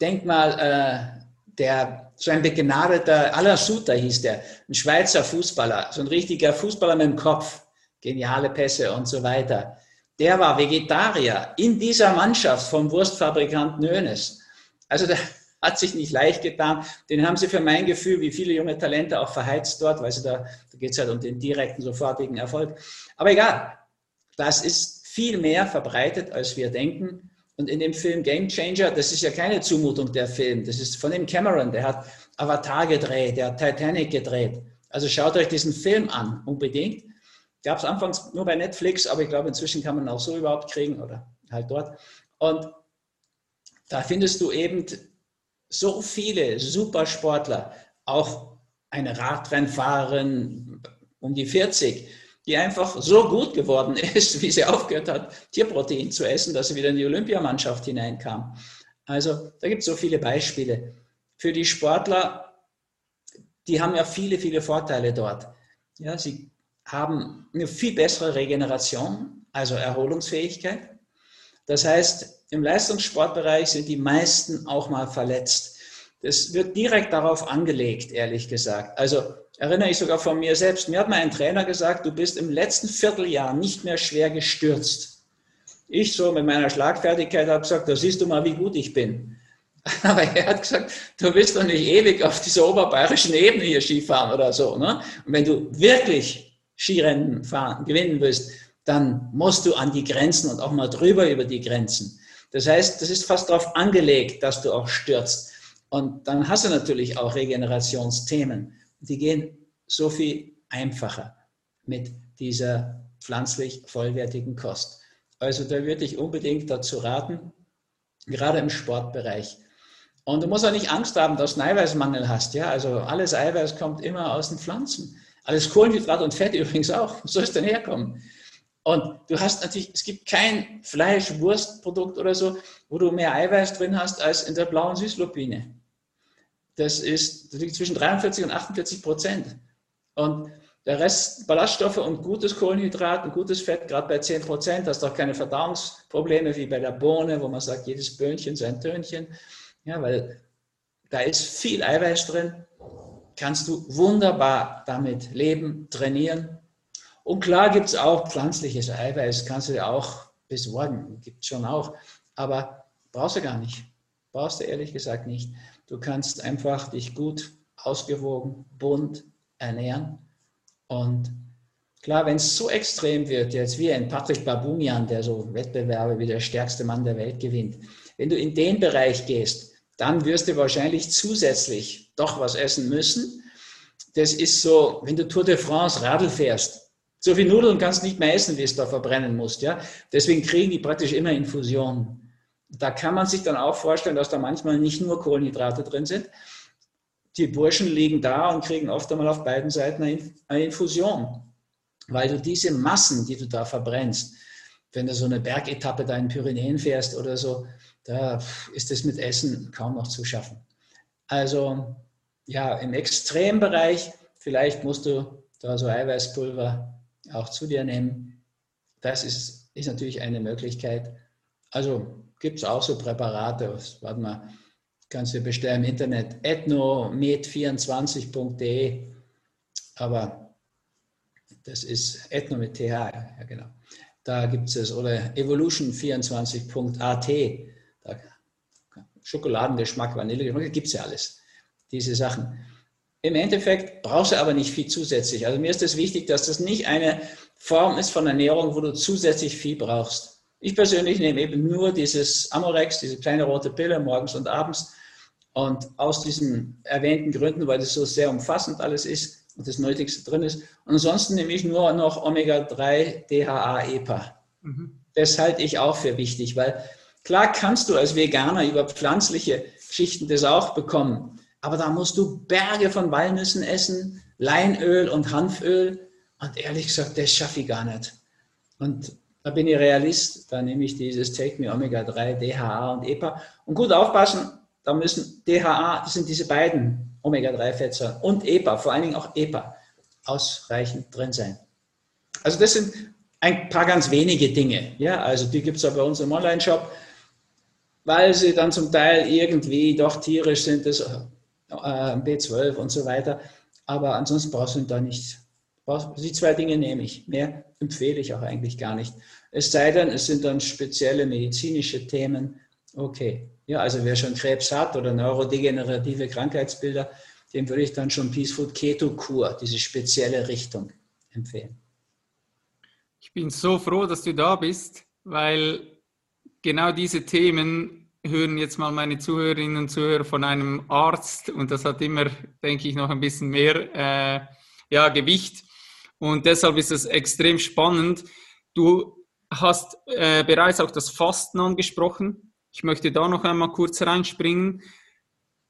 Denk mal, äh, der, so ein begnadeter, Alasuta hieß der, ein Schweizer Fußballer, so ein richtiger Fußballer mit dem Kopf, geniale Pässe und so weiter. Der war Vegetarier in dieser Mannschaft vom Wurstfabrikant Nönes. Also der hat sich nicht leicht getan. Den haben sie für mein Gefühl, wie viele junge Talente, auch verheizt dort, weil sie da, da geht es halt um den direkten, sofortigen Erfolg. Aber egal, das ist viel mehr verbreitet, als wir denken. Und in dem Film Game Changer, das ist ja keine Zumutung der Film, das ist von dem Cameron, der hat Avatar gedreht, der hat Titanic gedreht. Also schaut euch diesen Film an, unbedingt. Gab es anfangs nur bei Netflix, aber ich glaube, inzwischen kann man auch so überhaupt kriegen oder halt dort. Und da findest du eben so viele Supersportler, auch eine Radrennfahrerin um die 40, die einfach so gut geworden ist, wie sie aufgehört hat, Tierprotein zu essen, dass sie wieder in die Olympiamannschaft hineinkam. Also da gibt es so viele Beispiele. Für die Sportler, die haben ja viele, viele Vorteile dort. Ja, sie haben eine viel bessere Regeneration, also Erholungsfähigkeit. Das heißt, im Leistungssportbereich sind die meisten auch mal verletzt. Das wird direkt darauf angelegt, ehrlich gesagt. Also erinnere ich sogar von mir selbst. Mir hat mal ein Trainer gesagt, du bist im letzten Vierteljahr nicht mehr schwer gestürzt. Ich so mit meiner Schlagfertigkeit habe gesagt, da siehst du mal, wie gut ich bin. Aber er hat gesagt, du willst doch nicht ewig auf dieser oberbayerischen Ebene hier Skifahren oder so. Ne? Und wenn du wirklich Skirennen fahren, gewinnen willst, dann musst du an die Grenzen und auch mal drüber über die Grenzen. Das heißt, das ist fast darauf angelegt, dass du auch stürzt. Und dann hast du natürlich auch Regenerationsthemen die gehen so viel einfacher mit dieser pflanzlich vollwertigen Kost. Also da würde ich unbedingt dazu raten, gerade im Sportbereich. Und du musst auch nicht Angst haben, dass du einen Eiweißmangel hast. Ja? Also alles Eiweiß kommt immer aus den Pflanzen. Alles Kohlenhydrat und Fett übrigens auch. Wo soll es denn herkommen? Und du hast natürlich, es gibt kein Fleisch, Wurstprodukt oder so, wo du mehr Eiweiß drin hast als in der blauen Süßlupine das, ist, das liegt zwischen 43 und 48 Prozent. Und der Rest Ballaststoffe und gutes Kohlenhydrat und gutes Fett, gerade bei 10 Prozent, hast du auch keine Verdauungsprobleme wie bei der Bohne, wo man sagt, jedes Böhnchen sein Tönchen. Ja, weil da ist viel Eiweiß drin, kannst du wunderbar damit leben, trainieren. Und klar gibt es auch pflanzliches Eiweiß, kannst du dir auch besorgen, gibt es schon auch, aber brauchst du gar nicht. Brauchst du ehrlich gesagt nicht. Du kannst einfach dich gut, ausgewogen, bunt ernähren. Und klar, wenn es so extrem wird, jetzt wie ein Patrick Babunian, der so Wettbewerbe wie der stärkste Mann der Welt gewinnt, wenn du in den Bereich gehst, dann wirst du wahrscheinlich zusätzlich doch was essen müssen. Das ist so, wenn du Tour de France Radl fährst, so viel Nudeln kannst du nicht mehr essen, wie es da verbrennen musst. Ja? Deswegen kriegen die praktisch immer Infusionen da kann man sich dann auch vorstellen, dass da manchmal nicht nur Kohlenhydrate drin sind. Die Burschen liegen da und kriegen oft einmal auf beiden Seiten eine Infusion, weil du diese Massen, die du da verbrennst, wenn du so eine Bergetappe da in Pyrenäen fährst oder so, da ist es mit Essen kaum noch zu schaffen. Also ja, im Extrembereich, vielleicht musst du da so Eiweißpulver auch zu dir nehmen. Das ist, ist natürlich eine Möglichkeit. Also gibt es auch so Präparate. Warte mal, kannst du bestellen im Internet ethnomed24.de. Aber das ist ethno mit TH, ja genau. Da gibt es oder evolution24.at. Schokoladengeschmack, Vanillegeschmack, gibt es ja alles. Diese Sachen. Im Endeffekt brauchst du aber nicht viel zusätzlich. Also mir ist es das wichtig, dass das nicht eine Form ist von Ernährung, wo du zusätzlich viel brauchst. Ich persönlich nehme eben nur dieses Amorex, diese kleine rote Pille morgens und abends. Und aus diesen erwähnten Gründen, weil das so sehr umfassend alles ist und das Nötigste drin ist. Und ansonsten nehme ich nur noch Omega-3 DHA-EPA. Mhm. Das halte ich auch für wichtig, weil klar kannst du als Veganer über pflanzliche Schichten das auch bekommen. Aber da musst du Berge von Walnüssen essen, Leinöl und Hanföl. Und ehrlich gesagt, das schaffe ich gar nicht. Und da bin ich Realist, da nehme ich dieses Take Me Omega 3, DHA und EPA. Und gut aufpassen, da müssen DHA, das sind diese beiden Omega 3 Fettsäuren und EPA, vor allen Dingen auch EPA, ausreichend drin sein. Also das sind ein paar ganz wenige Dinge. Ja, also die gibt es auch bei uns im Online-Shop, weil sie dann zum Teil irgendwie doch tierisch sind, das äh, B12 und so weiter. Aber ansonsten brauchst du da nicht. Die zwei Dinge nehme ich. Mehr empfehle ich auch eigentlich gar nicht. Es sei denn, es sind dann spezielle medizinische Themen. Okay. Ja, also wer schon Krebs hat oder neurodegenerative Krankheitsbilder, dem würde ich dann schon Peace Food Keto Kur, diese spezielle Richtung empfehlen. Ich bin so froh, dass du da bist, weil genau diese Themen hören jetzt mal meine Zuhörerinnen und Zuhörer von einem Arzt und das hat immer, denke ich, noch ein bisschen mehr äh, ja, Gewicht. Und deshalb ist es extrem spannend. Du hast äh, bereits auch das Fasten angesprochen. Ich möchte da noch einmal kurz reinspringen.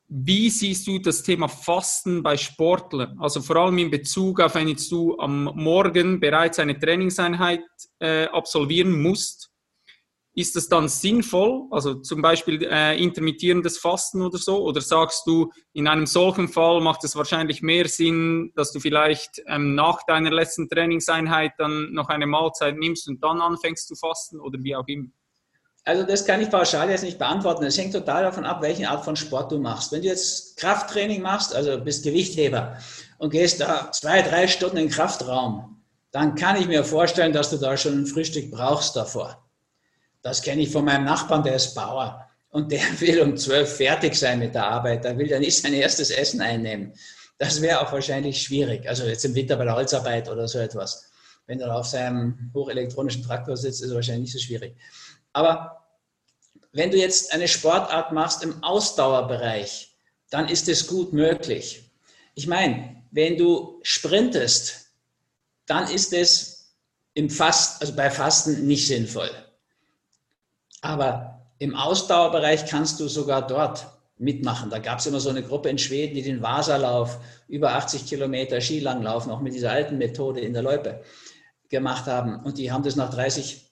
Wie siehst du das Thema Fasten bei Sportlern? Also vor allem in Bezug auf, wenn du am Morgen bereits eine Trainingseinheit äh, absolvieren musst, ist das dann sinnvoll? Also zum Beispiel äh, intermittierendes Fasten oder so? Oder sagst du, in einem solchen Fall macht es wahrscheinlich mehr Sinn, dass du vielleicht ähm, nach deiner letzten Trainingseinheit dann noch eine Mahlzeit nimmst und dann anfängst zu fasten oder wie auch immer? Also das kann ich pauschal jetzt nicht beantworten. Es hängt total davon ab, welche Art von Sport du machst. Wenn du jetzt Krafttraining machst, also bist Gewichtheber und gehst da zwei, drei Stunden in den Kraftraum, dann kann ich mir vorstellen, dass du da schon ein Frühstück brauchst davor. Das kenne ich von meinem Nachbarn, der ist Bauer und der will um zwölf fertig sein mit der Arbeit. Da will er nicht sein erstes Essen einnehmen. Das wäre auch wahrscheinlich schwierig. Also jetzt im Winter bei der Holzarbeit oder so etwas. Wenn er auf seinem hochelektronischen Traktor sitzt, ist es wahrscheinlich nicht so schwierig. Aber wenn du jetzt eine Sportart machst im Ausdauerbereich, dann ist es gut möglich. Ich meine, wenn du sprintest, dann ist es im Fast, also bei Fasten nicht sinnvoll. Aber im Ausdauerbereich kannst du sogar dort mitmachen. Da gab es immer so eine Gruppe in Schweden, die den Vasalauf über 80 Kilometer Skilanglaufen, auch mit dieser alten Methode in der Loipe gemacht haben. Und die haben das nach 30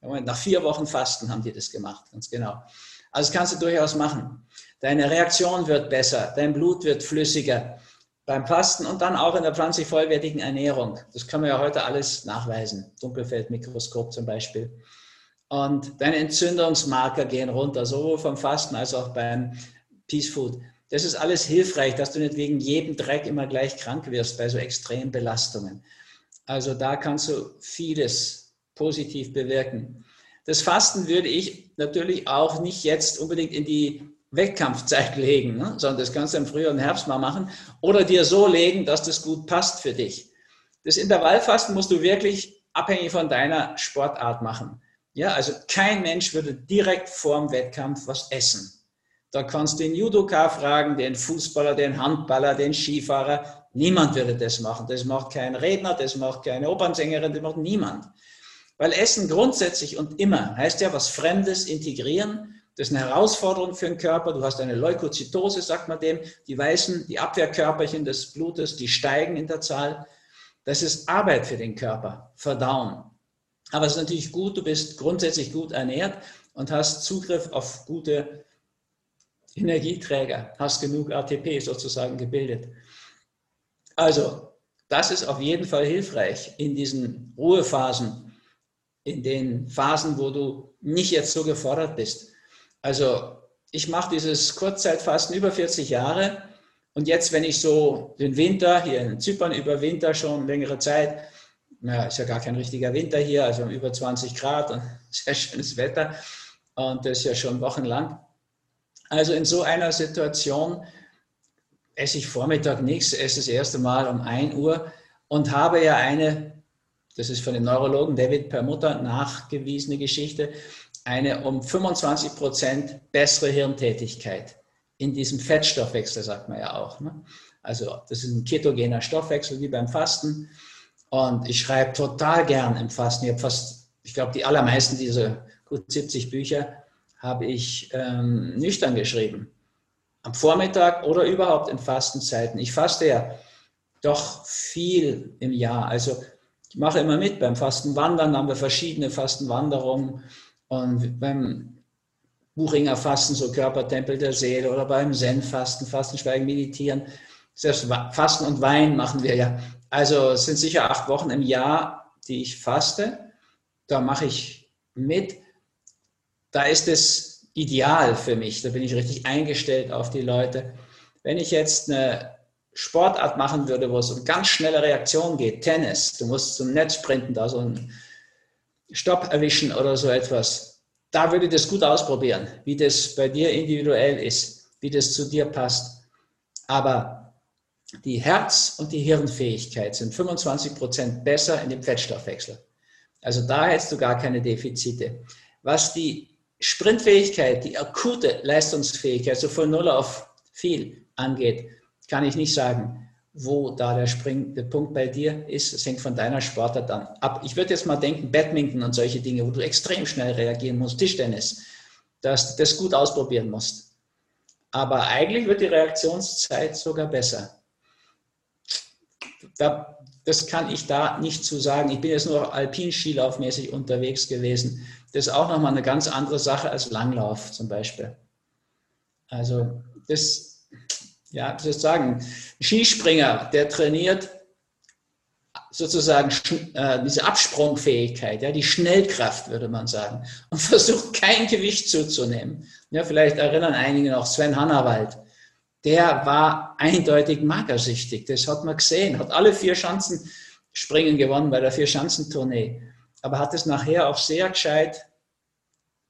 nach vier Wochen Fasten haben die das gemacht, ganz genau. Also das kannst du durchaus machen. Deine Reaktion wird besser, dein Blut wird flüssiger beim Fasten und dann auch in der pflanzlich vollwertigen Ernährung. Das können wir ja heute alles nachweisen. Dunkelfeldmikroskop zum Beispiel. Und deine Entzündungsmarker gehen runter, sowohl vom Fasten als auch beim Peace Food. Das ist alles hilfreich, dass du nicht wegen jedem Dreck immer gleich krank wirst bei so extremen Belastungen. Also da kannst du vieles positiv bewirken. Das Fasten würde ich natürlich auch nicht jetzt unbedingt in die Wettkampfzeit legen, ne? sondern das kannst du im Frühjahr und Herbst mal machen oder dir so legen, dass das gut passt für dich. Das Intervallfasten musst du wirklich abhängig von deiner Sportart machen. Ja, also kein Mensch würde direkt vorm Wettkampf was essen. Da kannst du den Judoka fragen, den Fußballer, den Handballer, den Skifahrer. Niemand würde das machen. Das macht kein Redner, das macht keine Opernsängerin, das macht niemand. Weil Essen grundsätzlich und immer heißt ja was Fremdes integrieren. Das ist eine Herausforderung für den Körper. Du hast eine Leukozytose, sagt man dem. Die weißen, die Abwehrkörperchen des Blutes, die steigen in der Zahl. Das ist Arbeit für den Körper, Verdauen. Aber es ist natürlich gut, du bist grundsätzlich gut ernährt und hast Zugriff auf gute Energieträger, hast genug ATP sozusagen gebildet. Also, das ist auf jeden Fall hilfreich in diesen Ruhephasen, in den Phasen, wo du nicht jetzt so gefordert bist. Also ich mache dieses Kurzzeitfasten über 40 Jahre und jetzt, wenn ich so den Winter hier in Zypern über Winter schon längere Zeit, naja, ist ja gar kein richtiger Winter hier, also über 20 Grad und sehr schönes Wetter und das ist ja schon wochenlang. Also in so einer Situation esse ich Vormittag nichts, esse das erste Mal um 1 Uhr und habe ja eine das ist von dem Neurologen David Permutter nachgewiesene Geschichte, eine um 25 Prozent bessere Hirntätigkeit in diesem Fettstoffwechsel, sagt man ja auch. Ne? Also das ist ein ketogener Stoffwechsel wie beim Fasten. Und ich schreibe total gern im Fasten. Ich habe fast, ich glaube, die allermeisten dieser gut 70 Bücher habe ich ähm, nüchtern geschrieben. Am Vormittag oder überhaupt in Fastenzeiten. Ich faste ja doch viel im Jahr. Also ich mache immer mit beim Fastenwandern, haben wir verschiedene Fastenwanderungen und beim Buchinger Fasten, so Körpertempel der Seele oder beim Zen-Fasten, Fastenschweigen, Meditieren. Selbst Fasten und Wein machen wir ja. Also es sind sicher acht Wochen im Jahr, die ich faste. da mache ich mit. Da ist es ideal für mich. Da bin ich richtig eingestellt auf die Leute. Wenn ich jetzt eine Sportart machen würde, wo es um ganz schnelle Reaktion geht, Tennis, du musst zum Netz sprinten, da so einen Stopp erwischen oder so etwas, da würde ich das gut ausprobieren, wie das bei dir individuell ist, wie das zu dir passt. Aber die Herz- und die Hirnfähigkeit sind 25 Prozent besser in dem Fettstoffwechsel. Also da hättest du gar keine Defizite. Was die Sprintfähigkeit, die akute Leistungsfähigkeit, so von null auf viel angeht, kann ich nicht sagen, wo da der springende Punkt bei dir ist. Es hängt von deiner Sportart dann ab. Ich würde jetzt mal denken, Badminton und solche Dinge, wo du extrem schnell reagieren musst, Tischtennis, dass du das gut ausprobieren musst. Aber eigentlich wird die Reaktionszeit sogar besser. Da, das kann ich da nicht zu sagen. Ich bin jetzt nur alpin-skilaufmäßig unterwegs gewesen. Das ist auch nochmal eine ganz andere Sache als Langlauf zum Beispiel. Also das, ja, das sagen, ein Skispringer, der trainiert sozusagen äh, diese Absprungfähigkeit, ja, die Schnellkraft, würde man sagen, und versucht kein Gewicht zuzunehmen. Ja, vielleicht erinnern einige noch Sven Hannawald. Der war eindeutig magersüchtig. Das hat man gesehen. Hat alle vier Schanzen springen gewonnen bei der Vier-Schanzentournee. Aber hat es nachher auch sehr gescheit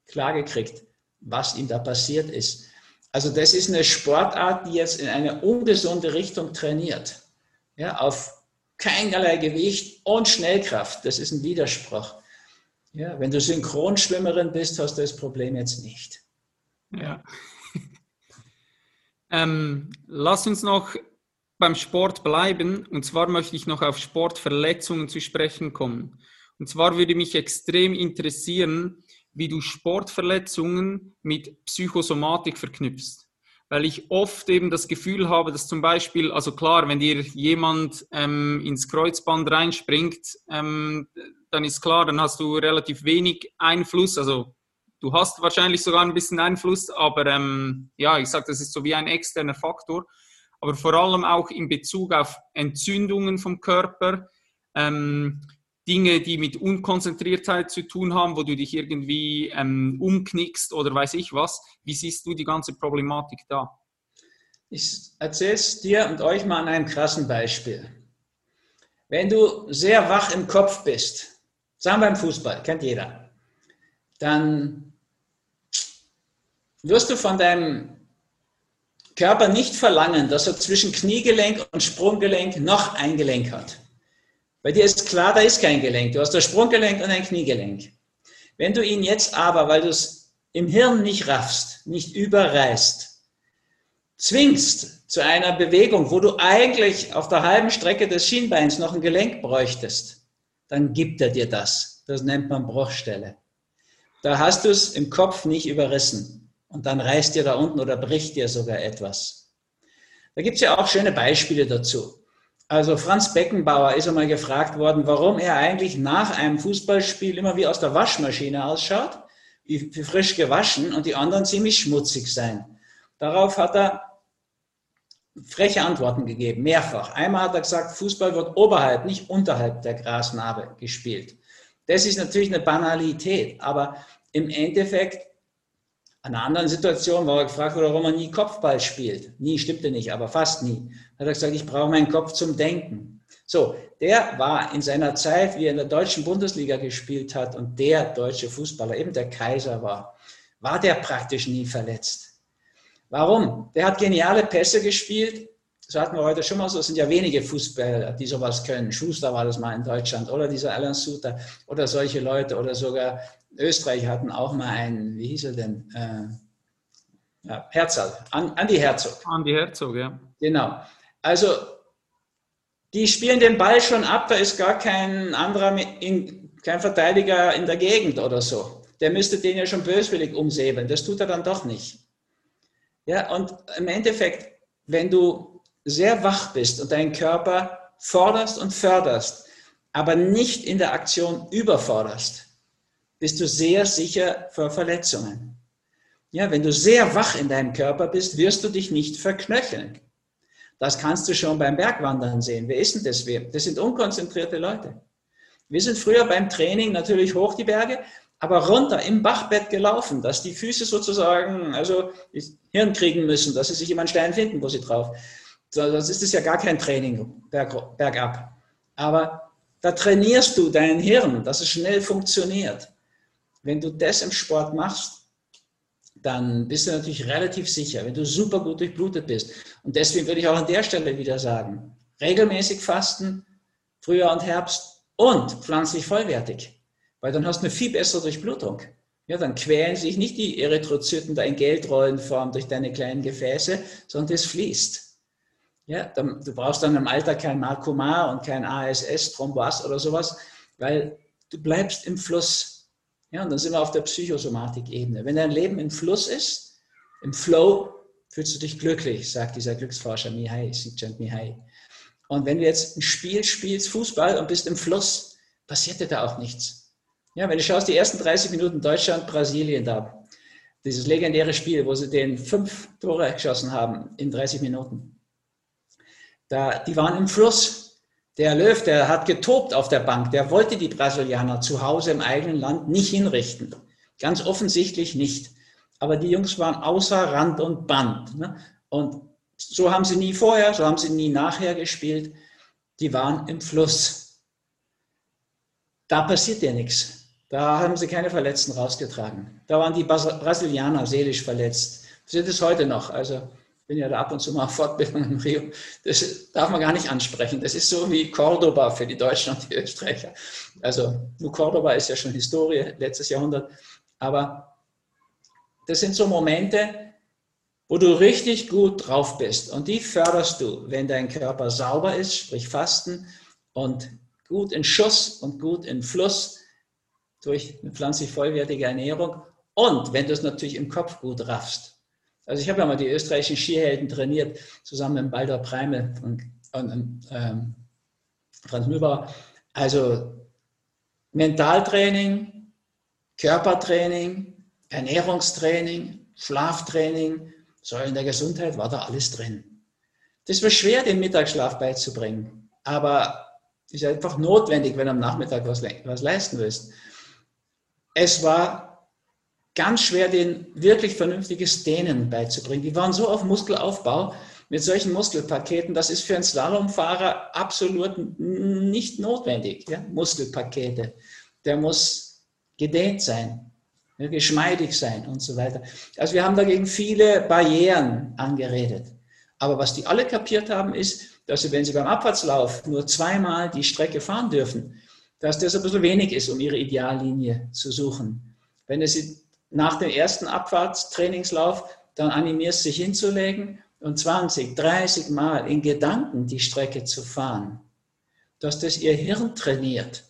klargekriegt, was ihm da passiert ist. Also das ist eine Sportart, die jetzt in eine ungesunde Richtung trainiert. Ja, auf keinerlei Gewicht und Schnellkraft. Das ist ein Widerspruch. Ja, wenn du Synchronschwimmerin bist, hast du das Problem jetzt nicht. Ja. Ähm, lass uns noch beim Sport bleiben. Und zwar möchte ich noch auf Sportverletzungen zu sprechen kommen. Und zwar würde mich extrem interessieren, wie du Sportverletzungen mit Psychosomatik verknüpfst. Weil ich oft eben das Gefühl habe, dass zum Beispiel, also klar, wenn dir jemand ähm, ins Kreuzband reinspringt, ähm, dann ist klar, dann hast du relativ wenig Einfluss. Also du hast wahrscheinlich sogar ein bisschen Einfluss, aber ähm, ja, ich sage, das ist so wie ein externer Faktor. Aber vor allem auch in Bezug auf Entzündungen vom Körper. Ähm, Dinge, die mit Unkonzentriertheit zu tun haben, wo du dich irgendwie ähm, umknickst oder weiß ich was. Wie siehst du die ganze Problematik da? Ich erzähle es dir und euch mal an einem krassen Beispiel. Wenn du sehr wach im Kopf bist, sagen wir im Fußball, kennt jeder, dann wirst du von deinem Körper nicht verlangen, dass er zwischen Kniegelenk und Sprunggelenk noch ein Gelenk hat. Bei dir ist klar, da ist kein Gelenk. Du hast das Sprunggelenk und ein Kniegelenk. Wenn du ihn jetzt aber, weil du es im Hirn nicht raffst, nicht überreißt, zwingst zu einer Bewegung, wo du eigentlich auf der halben Strecke des Schienbeins noch ein Gelenk bräuchtest, dann gibt er dir das. Das nennt man Bruchstelle. Da hast du es im Kopf nicht überrissen. Und dann reißt dir da unten oder bricht dir sogar etwas. Da gibt es ja auch schöne Beispiele dazu. Also Franz Beckenbauer ist einmal gefragt worden, warum er eigentlich nach einem Fußballspiel immer wie aus der Waschmaschine ausschaut, wie, frisch gewaschen und die anderen ziemlich schmutzig sein. Darauf hat er freche Antworten gegeben, mehrfach. Einmal hat er gesagt, Fußball wird oberhalb, nicht unterhalb der Grasnarbe gespielt. Das ist natürlich eine Banalität, aber im Endeffekt an einer anderen Situation, wo er gefragt warum er nie Kopfball spielt. Nie stimmte nicht, aber fast nie. Hat er gesagt, ich brauche meinen Kopf zum Denken. So, der war in seiner Zeit, wie er in der deutschen Bundesliga gespielt hat und der deutsche Fußballer, eben der Kaiser war, war der praktisch nie verletzt. Warum? Der hat geniale Pässe gespielt. Das hatten wir heute schon mal so. Es sind ja wenige Fußballer, die sowas können. Schuster war das mal in Deutschland oder dieser Alan Suter oder solche Leute oder sogar Österreich hatten auch mal einen, wie hieß er denn? Äh, ja, Herzog, Andi Herzog. Andi Herzog, ja. Genau. Also, die spielen den Ball schon ab, da ist gar kein anderer, in, kein Verteidiger in der Gegend oder so. Der müsste den ja schon böswillig umsäbeln. Das tut er dann doch nicht. Ja, und im Endeffekt, wenn du sehr wach bist und deinen Körper forderst und förderst, aber nicht in der Aktion überforderst, bist du sehr sicher vor Verletzungen. Ja, wenn du sehr wach in deinem Körper bist, wirst du dich nicht verknöcheln. Das kannst du schon beim Bergwandern sehen. Wer ist denn das? Das sind unkonzentrierte Leute. Wir sind früher beim Training natürlich hoch die Berge, aber runter im Bachbett gelaufen, dass die Füße sozusagen, also Hirn kriegen müssen, dass sie sich immer einen Stein finden, wo sie drauf. Das ist es ja gar kein Training berg, bergab. Aber da trainierst du dein Hirn, dass es schnell funktioniert. Wenn du das im Sport machst, dann bist du natürlich relativ sicher, wenn du super gut durchblutet bist. Und deswegen würde ich auch an der Stelle wieder sagen, regelmäßig fasten, Frühjahr und Herbst und pflanzlich vollwertig. Weil dann hast du eine viel bessere Durchblutung. Ja, dann quälen sich nicht die Erythrozyten da in Geldrollenform durch deine kleinen Gefäße, sondern das fließt. Ja, dann, du brauchst dann im Alter kein Narkoma und kein ASS, Thrombas oder sowas, weil du bleibst im Fluss. Ja, und dann sind wir auf der Psychosomatik-Ebene. Wenn dein Leben im Fluss ist, im Flow, fühlst du dich glücklich, sagt dieser Glücksforscher Mihai, Sitchant Mihai. Und wenn du jetzt ein Spiel spielst, Fußball, und bist im Fluss, passiert dir da auch nichts. Ja, wenn du schaust, die ersten 30 Minuten Deutschland, Brasilien da, dieses legendäre Spiel, wo sie den fünf Tore geschossen haben in 30 Minuten, da, die waren im Fluss. Der Löw, der hat getobt auf der Bank, der wollte die Brasilianer zu Hause im eigenen Land nicht hinrichten. Ganz offensichtlich nicht. Aber die Jungs waren außer Rand und Band. Ne? Und so haben sie nie vorher, so haben sie nie nachher gespielt. Die waren im Fluss. Da passiert ja nichts. Da haben sie keine Verletzten rausgetragen. Da waren die Brasilianer seelisch verletzt. Sind es heute noch. Also bin ja da ab und zu mal Fortbildung in Rio, das darf man gar nicht ansprechen. Das ist so wie Cordoba für die Deutschen und die Österreicher. Also nur Cordoba ist ja schon Historie, letztes Jahrhundert. Aber das sind so Momente, wo du richtig gut drauf bist. Und die förderst du, wenn dein Körper sauber ist, sprich Fasten und gut in Schuss und gut in Fluss durch eine pflanzlich vollwertige Ernährung. Und wenn du es natürlich im Kopf gut raffst. Also ich habe ja mal die österreichischen Skihelden trainiert, zusammen mit Baldur Preimel und, und ähm, Franz Mühlbauer. Also Mentaltraining, Körpertraining, Ernährungstraining, Schlaftraining, Säulen der Gesundheit, war da alles drin. Das war schwer, den Mittagsschlaf beizubringen, aber ist einfach notwendig, wenn du am Nachmittag was, was leisten willst. Es war ganz schwer, den wirklich vernünftiges Dehnen beizubringen. Die waren so auf Muskelaufbau mit solchen Muskelpaketen, das ist für einen Slalomfahrer absolut nicht notwendig. Ja? Muskelpakete. Der muss gedehnt sein, geschmeidig sein und so weiter. Also wir haben dagegen viele Barrieren angeredet. Aber was die alle kapiert haben, ist, dass sie, wenn sie beim Abfahrtslauf nur zweimal die Strecke fahren dürfen, dass das ein bisschen wenig ist, um ihre Ideallinie zu suchen. Wenn sie nach dem ersten Abfahrtstrainingslauf dann animierst, sich hinzulegen und 20, 30 Mal in Gedanken die Strecke zu fahren, dass das ihr Hirn trainiert,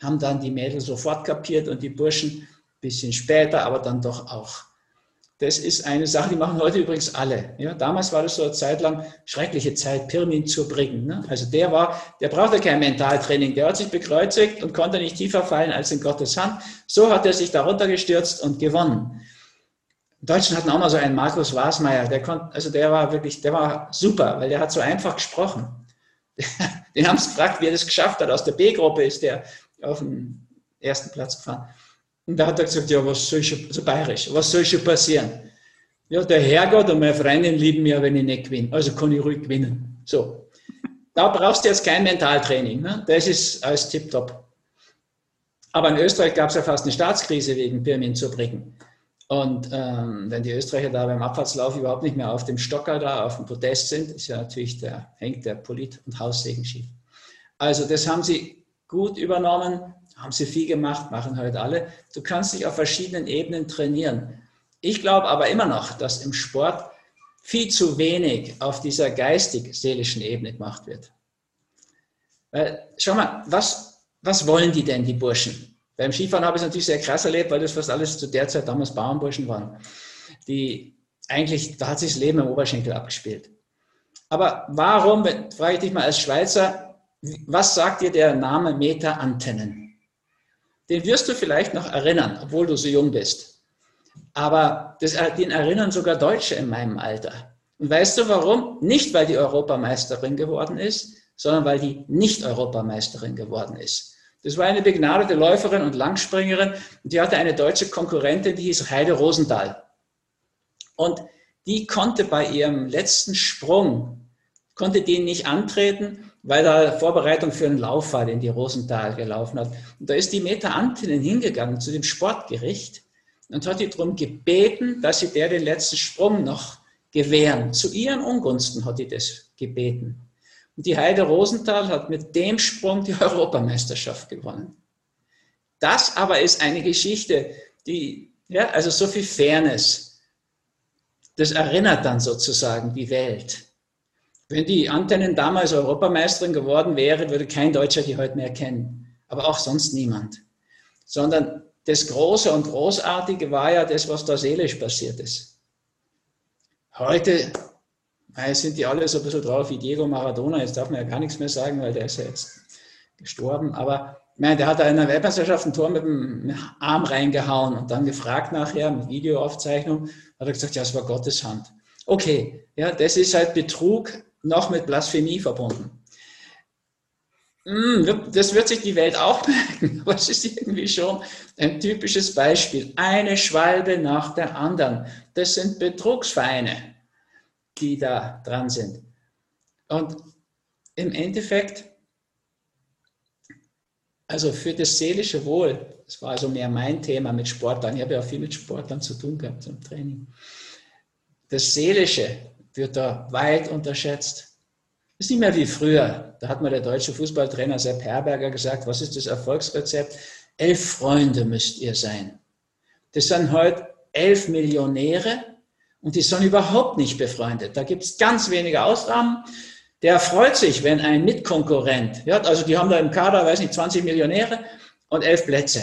haben dann die Mädels sofort kapiert und die Burschen ein bisschen später, aber dann doch auch. Das ist eine Sache, die machen heute übrigens alle. Ja, damals war das so eine Zeit lang schreckliche Zeit, Pirmin zu bringen. Ne? Also der war, der brauchte kein Mentaltraining. Der hat sich bekreuzigt und konnte nicht tiefer fallen als in Gottes Hand. So hat er sich darunter gestürzt und gewonnen. Deutschen hatten auch mal so einen Markus Wasmeier, der konnte, also der war wirklich, der war super, weil der hat so einfach gesprochen. Den haben sie gefragt, wie er das geschafft hat. Aus der B-Gruppe ist der auf den ersten Platz gefahren. Und da hat er gesagt, ja, was soll schon, so bayerisch, was soll schon passieren? Ja, der Herrgott und meine Freundin lieben mich, wenn ich nicht gewinne. Also kann ich ruhig gewinnen. So. Da brauchst du jetzt kein Mentaltraining. Ne? Das ist alles tipptopp. Aber in Österreich gab es ja fast eine Staatskrise wegen Pirmin zu bringen. Und ähm, wenn die Österreicher da beim Abfahrtslauf überhaupt nicht mehr auf dem Stocker da, auf dem Podest sind, ist ja natürlich der, hängt der Polit- und Haussegen schief. Also das haben sie gut übernommen haben sie viel gemacht, machen heute alle. Du kannst dich auf verschiedenen Ebenen trainieren. Ich glaube aber immer noch, dass im Sport viel zu wenig auf dieser geistig-seelischen Ebene gemacht wird. Weil, schau mal, was, was wollen die denn, die Burschen? Beim Skifahren habe ich es natürlich sehr krass erlebt, weil das fast alles zu der Zeit damals Bauernburschen waren. Die eigentlich, da hat sich das Leben im Oberschenkel abgespielt. Aber warum, frage ich dich mal als Schweizer, was sagt dir der Name Meta-Antennen? Den wirst du vielleicht noch erinnern, obwohl du so jung bist. Aber das, den erinnern sogar Deutsche in meinem Alter. Und weißt du warum? Nicht, weil die Europameisterin geworden ist, sondern weil die nicht Europameisterin geworden ist. Das war eine begnadete Läuferin und Langspringerin die hatte eine deutsche Konkurrentin, die hieß Heide Rosenthal. Und die konnte bei ihrem letzten Sprung, konnte den nicht antreten, weil da Vorbereitung für einen Lauf war, den die Rosenthal gelaufen hat. Und da ist die Meta Antinen hingegangen zu dem Sportgericht und hat die darum gebeten, dass sie der den letzten Sprung noch gewähren. Zu ihren Ungunsten hat die das gebeten. Und die Heide Rosenthal hat mit dem Sprung die Europameisterschaft gewonnen. Das aber ist eine Geschichte, die, ja, also so viel Fairness, das erinnert dann sozusagen die Welt. Wenn die Antennen damals Europameisterin geworden wäre, würde kein Deutscher die heute mehr kennen. Aber auch sonst niemand. Sondern das Große und Großartige war ja das, was da seelisch passiert ist. Heute sind die alle so ein bisschen drauf wie Diego Maradona. Jetzt darf man ja gar nichts mehr sagen, weil der ist ja jetzt gestorben. Aber ich meine, der hat da in der Weltmeisterschaft ein Tor mit dem Arm reingehauen und dann gefragt nachher mit Videoaufzeichnung, hat er gesagt, ja, es war Gottes Hand. Okay, ja, das ist halt Betrug noch mit Blasphemie verbunden. Hm, das wird sich die Welt auch merken, aber es ist irgendwie schon ein typisches Beispiel. Eine Schwalbe nach der anderen. Das sind Betrugsvereine die da dran sind. Und im Endeffekt, also für das seelische Wohl, das war also mehr mein Thema mit Sportlern, ich habe ja auch viel mit Sportlern zu tun gehabt im Training. Das Seelische wird da weit unterschätzt. Ist nicht mehr wie früher. Da hat mal der deutsche Fußballtrainer Sepp Herberger gesagt, was ist das Erfolgsrezept? Elf Freunde müsst ihr sein. Das sind heute elf Millionäre, und die sind überhaupt nicht befreundet. Da gibt es ganz wenige Ausnahmen. Der freut sich, wenn ein Mitkonkurrent, ja, also die haben da im Kader, weiß nicht, 20 Millionäre und elf Plätze.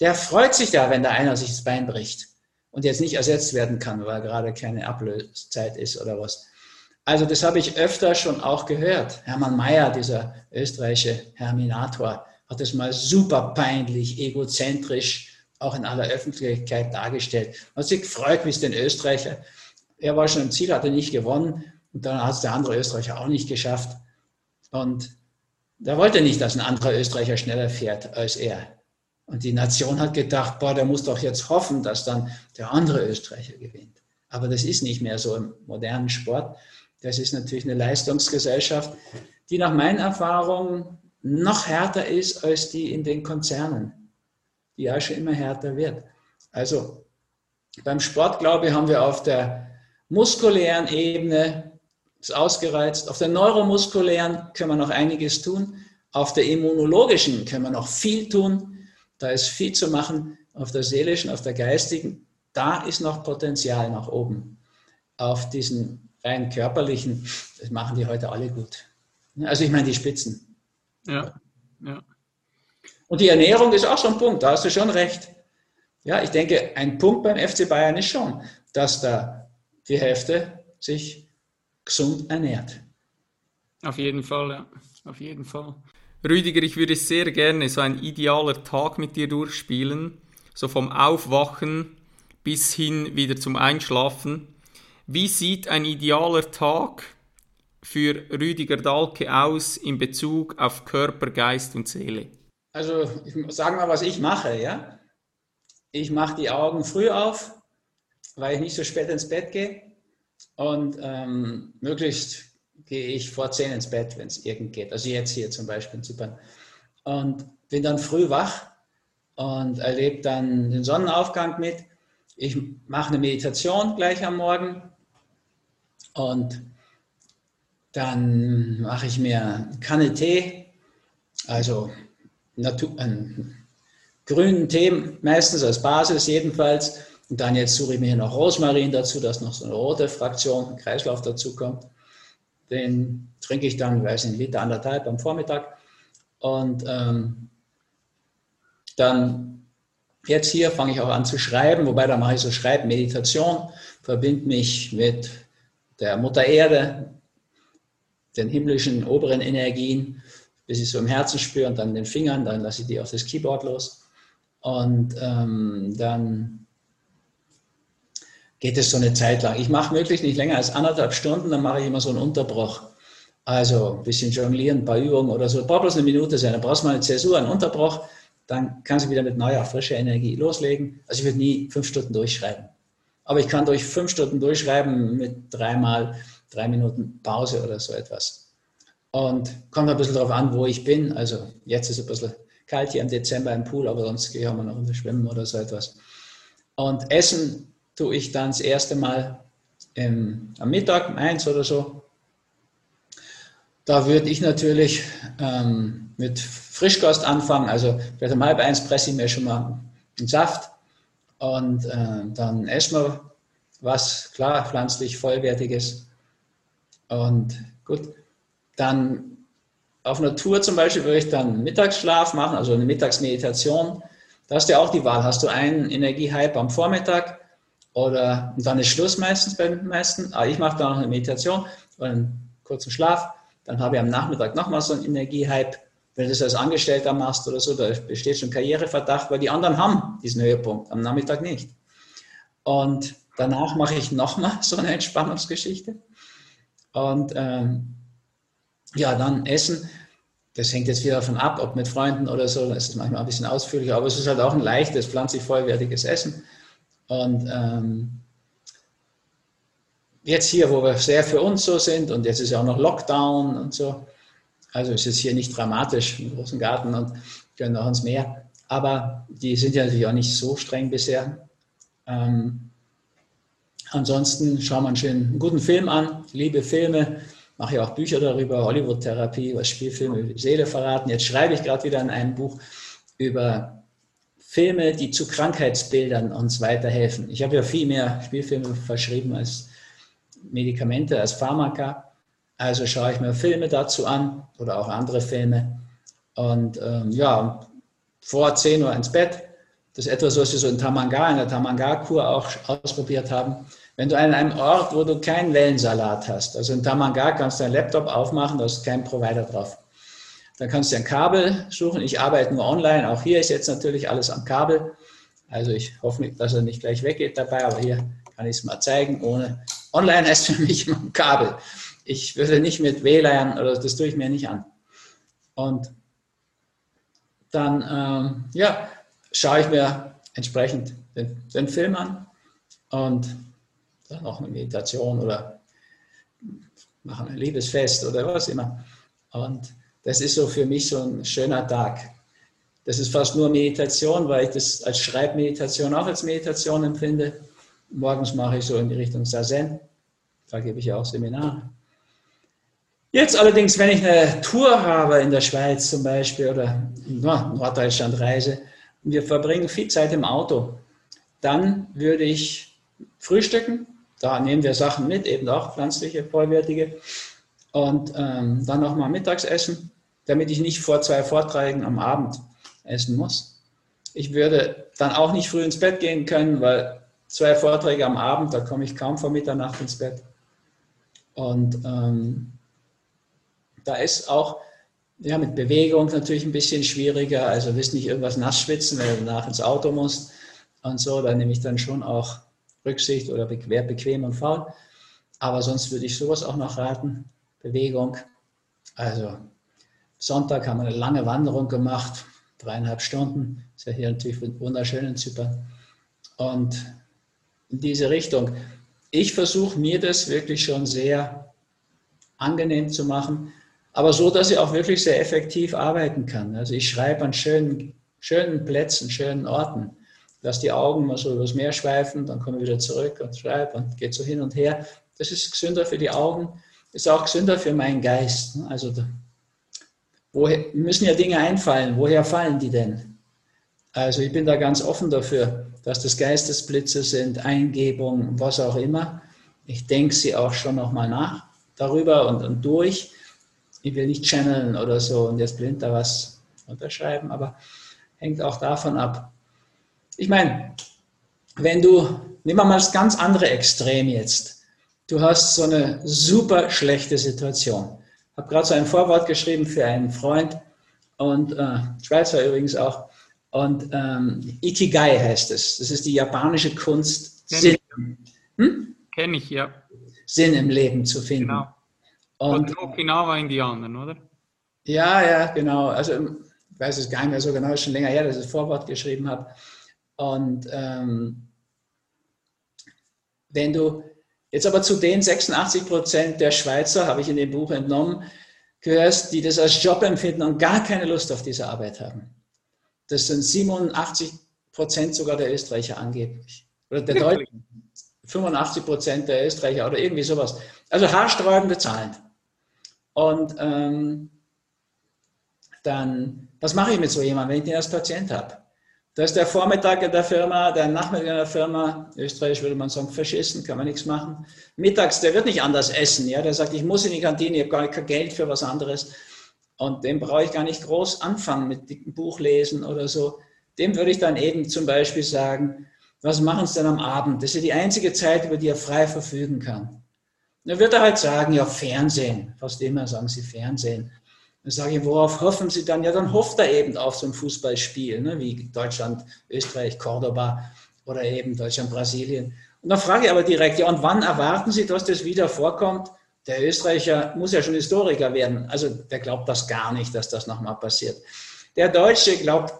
Der freut sich da, wenn da einer sich das Bein bricht und jetzt nicht ersetzt werden kann, weil gerade keine Ablöszeit ist oder was. Also das habe ich öfter schon auch gehört. Hermann Mayer, dieser österreichische Herminator, hat es mal super peinlich, egozentrisch auch in aller Öffentlichkeit dargestellt. Man hat sich gefreut, wie es den Österreicher, er war schon im Ziel, hat er nicht gewonnen und dann hat es der andere Österreicher auch nicht geschafft. Und da wollte nicht, dass ein anderer Österreicher schneller fährt als er. Und die Nation hat gedacht, boah, der muss doch jetzt hoffen, dass dann der andere Österreicher gewinnt. Aber das ist nicht mehr so im modernen Sport. Das ist natürlich eine Leistungsgesellschaft, die nach meinen Erfahrungen noch härter ist als die in den Konzernen die ja schon immer härter wird. Also beim Sport, glaube ich, haben wir auf der muskulären Ebene ist ausgereizt. Auf der neuromuskulären können wir noch einiges tun. Auf der immunologischen können wir noch viel tun. Da ist viel zu machen. Auf der seelischen, auf der geistigen, da ist noch Potenzial nach oben. Auf diesen rein körperlichen, das machen die heute alle gut. Also ich meine die Spitzen. Ja, ja. Und die Ernährung ist auch so ein Punkt, da hast du schon recht. Ja, ich denke, ein Punkt beim FC Bayern ist schon, dass da die Hälfte sich gesund ernährt. Auf jeden Fall, ja. Auf jeden Fall. Rüdiger, ich würde sehr gerne so ein idealer Tag mit dir durchspielen, so vom Aufwachen bis hin wieder zum Einschlafen. Wie sieht ein idealer Tag für Rüdiger Dahlke aus in Bezug auf Körper, Geist und Seele? also ich sage mal, was ich mache, ja. Ich mache die Augen früh auf, weil ich nicht so spät ins Bett gehe. Und ähm, möglichst gehe ich vor zehn ins Bett, wenn es irgend geht. Also jetzt hier zum Beispiel in Zypern. Und bin dann früh wach und erlebe dann den Sonnenaufgang mit. Ich mache eine Meditation gleich am Morgen und dann mache ich mir eine Kanne Tee, also Natur, einen grünen Tee, meistens als Basis jedenfalls. Und dann jetzt suche ich mir noch Rosmarin dazu, dass noch so eine rote Fraktion, ein Kreislauf dazu kommt. Den trinke ich dann, weiß nicht, Liter, anderthalb am Vormittag. Und ähm, dann jetzt hier fange ich auch an zu schreiben, wobei da mache ich so Schreibmeditation, verbinde mich mit der Mutter Erde, den himmlischen oberen Energien bis ich so im Herzen spüre und dann den Fingern, dann lasse ich die auf das Keyboard los. Und ähm, dann geht es so eine Zeit lang. Ich mache möglichst nicht länger als anderthalb Stunden, dann mache ich immer so einen Unterbruch. Also ein bisschen jonglieren, ein paar Übungen oder so. Braucht bloß eine Minute sein. Dann brauchst du mal eine Zäsur, einen Unterbruch. Dann kannst du wieder mit neuer, frischer Energie loslegen. Also ich würde nie fünf Stunden durchschreiben. Aber ich kann durch fünf Stunden durchschreiben mit dreimal drei Minuten Pause oder so etwas. Und kommt ein bisschen darauf an, wo ich bin. Also jetzt ist es ein bisschen kalt hier im Dezember im Pool, aber sonst gehe ich auch mal noch unter Schwimmen oder so etwas. Und essen tue ich dann das erste Mal im, am Mittag, um eins oder so. Da würde ich natürlich ähm, mit Frischkost anfangen. Also vielleicht um halb eins presse ich mir schon mal einen Saft und äh, dann essen wir was, klar, pflanzlich vollwertiges. Und gut, dann auf einer Tour zum Beispiel würde ich dann Mittagsschlaf machen, also eine Mittagsmeditation. Da hast du ja auch die Wahl. Hast du einen Energiehype am Vormittag oder dann ist Schluss meistens bei den meisten. Aber ich mache da noch eine Meditation oder einen kurzen Schlaf. Dann habe ich am Nachmittag nochmal so einen Energiehype. Wenn du das als Angestellter machst oder so, da besteht schon Karriereverdacht, weil die anderen haben diesen Höhepunkt, am Nachmittag nicht. Und danach mache ich nochmal so eine Entspannungsgeschichte. Und ähm, ja, dann Essen. Das hängt jetzt wieder davon ab, ob mit Freunden oder so. Das ist manchmal ein bisschen ausführlicher, aber es ist halt auch ein leichtes, pflanzlich vollwertiges Essen. Und ähm, jetzt hier, wo wir sehr für uns so sind und jetzt ist ja auch noch Lockdown und so. Also ist jetzt hier nicht dramatisch im großen Garten und können auch ins Meer. Aber die sind ja natürlich auch nicht so streng bisher. Ähm, ansonsten schauen wir einen schönen, guten Film an. Liebe Filme mache ja auch Bücher darüber, Hollywood-Therapie, was Spielfilme über die Seele verraten. Jetzt schreibe ich gerade wieder in einem Buch über Filme, die zu Krankheitsbildern uns weiterhelfen. Ich habe ja viel mehr Spielfilme verschrieben als Medikamente, als Pharmaka. Also schaue ich mir Filme dazu an oder auch andere Filme. Und ähm, ja, vor 10 Uhr ins Bett. Das ist etwas, was wir so in Tamanga, in der Tamanga-Kur auch ausprobiert haben. Wenn du an einem Ort, wo du keinen Wellensalat hast, also in Tamanga kannst du deinen Laptop aufmachen, da ist kein Provider drauf. Dann kannst du ein Kabel suchen. Ich arbeite nur online. Auch hier ist jetzt natürlich alles am Kabel. Also ich hoffe dass er nicht gleich weggeht dabei, aber hier kann ich es mal zeigen. Ohne Online heißt für mich immer ein Kabel. Ich würde nicht mit WLAN oder das tue ich mir nicht an. Und dann ähm, ja, schaue ich mir entsprechend den, den Film an und dann auch eine Meditation oder machen ein Liebesfest oder was immer. Und das ist so für mich so ein schöner Tag. Das ist fast nur Meditation, weil ich das als Schreibmeditation auch als Meditation empfinde. Morgens mache ich so in die Richtung Sazen. Da gebe ich ja auch Seminare. Jetzt allerdings, wenn ich eine Tour habe in der Schweiz zum Beispiel oder in Norddeutschland reise und wir verbringen viel Zeit im Auto, dann würde ich frühstücken da nehmen wir Sachen mit, eben auch pflanzliche, vollwertige. Und ähm, dann nochmal Mittagsessen, damit ich nicht vor zwei Vorträgen am Abend essen muss. Ich würde dann auch nicht früh ins Bett gehen können, weil zwei Vorträge am Abend, da komme ich kaum vor Mitternacht ins Bett. Und ähm, da ist auch ja, mit Bewegung natürlich ein bisschen schwieriger. Also willst nicht irgendwas nass schwitzen, wenn du danach ins Auto musst und so. Da nehme ich dann schon auch Rücksicht oder wer bequem und faul. Aber sonst würde ich sowas auch noch raten. Bewegung. Also Sonntag haben wir eine lange Wanderung gemacht, dreieinhalb Stunden. Ist ja hier natürlich wunderschön in Zypern. Und in diese Richtung. Ich versuche mir das wirklich schon sehr angenehm zu machen, aber so, dass ich auch wirklich sehr effektiv arbeiten kann. Also ich schreibe an schönen, schönen Plätzen, schönen Orten lass die Augen mal so übers Meer schweifen, dann komme ich wieder zurück und schreibe und geht so hin und her. Das ist gesünder für die Augen, ist auch gesünder für meinen Geist. Ne? Also woher, müssen ja Dinge einfallen, woher fallen die denn? Also ich bin da ganz offen dafür, dass das Geistesblitze sind, Eingebungen, was auch immer. Ich denke sie auch schon nochmal nach darüber und, und durch. Ich will nicht channeln oder so und jetzt blind da was unterschreiben, aber hängt auch davon ab, ich meine, wenn du, nehmen wir mal das ganz andere Extrem jetzt. Du hast so eine super schlechte Situation. Ich habe gerade so ein Vorwort geschrieben für einen Freund und äh, Schweizer übrigens auch. Und ähm, Ikigai heißt es. Das ist die japanische Kunst, Kenn Sinn, hm? Kenn ich, ja. Sinn im Leben zu finden. Genau. Und Okinawa-Indianern, oder? Ja, ja, genau. Also ich weiß es gar nicht mehr so genau, ist schon länger her, dass ich das Vorwort geschrieben habe. Und ähm, wenn du jetzt aber zu den 86 Prozent der Schweizer, habe ich in dem Buch entnommen, gehörst, die das als Job empfinden und gar keine Lust auf diese Arbeit haben. Das sind 87 Prozent sogar der Österreicher angeblich. Oder der Deutschen. 85 Prozent der Österreicher oder irgendwie sowas. Also haarsträubende Zahlen. Und ähm, dann, was mache ich mit so jemandem, wenn ich den als Patient habe? Da ist der Vormittag in der Firma, der Nachmittag in der Firma, österreichisch würde man sagen, verschissen, kann man nichts machen. Mittags, der wird nicht anders essen, ja, der sagt, ich muss in die Kantine, ich habe gar kein Geld für was anderes. Und dem brauche ich gar nicht groß anfangen mit dicken Buch lesen oder so. Dem würde ich dann eben zum Beispiel sagen, was machen Sie denn am Abend? Das ist ja die einzige Zeit, über die er frei verfügen kann. Dann wird er halt sagen, ja, Fernsehen. Fast immer sagen sie Fernsehen. Dann sage ich, worauf hoffen Sie dann? Ja, dann hofft er eben auf so ein Fußballspiel, ne, wie Deutschland, Österreich, Cordoba oder eben Deutschland, Brasilien. Und dann frage ich aber direkt, ja, und wann erwarten Sie, dass das wieder vorkommt? Der Österreicher muss ja schon Historiker werden. Also der glaubt das gar nicht, dass das nochmal passiert. Der Deutsche glaubt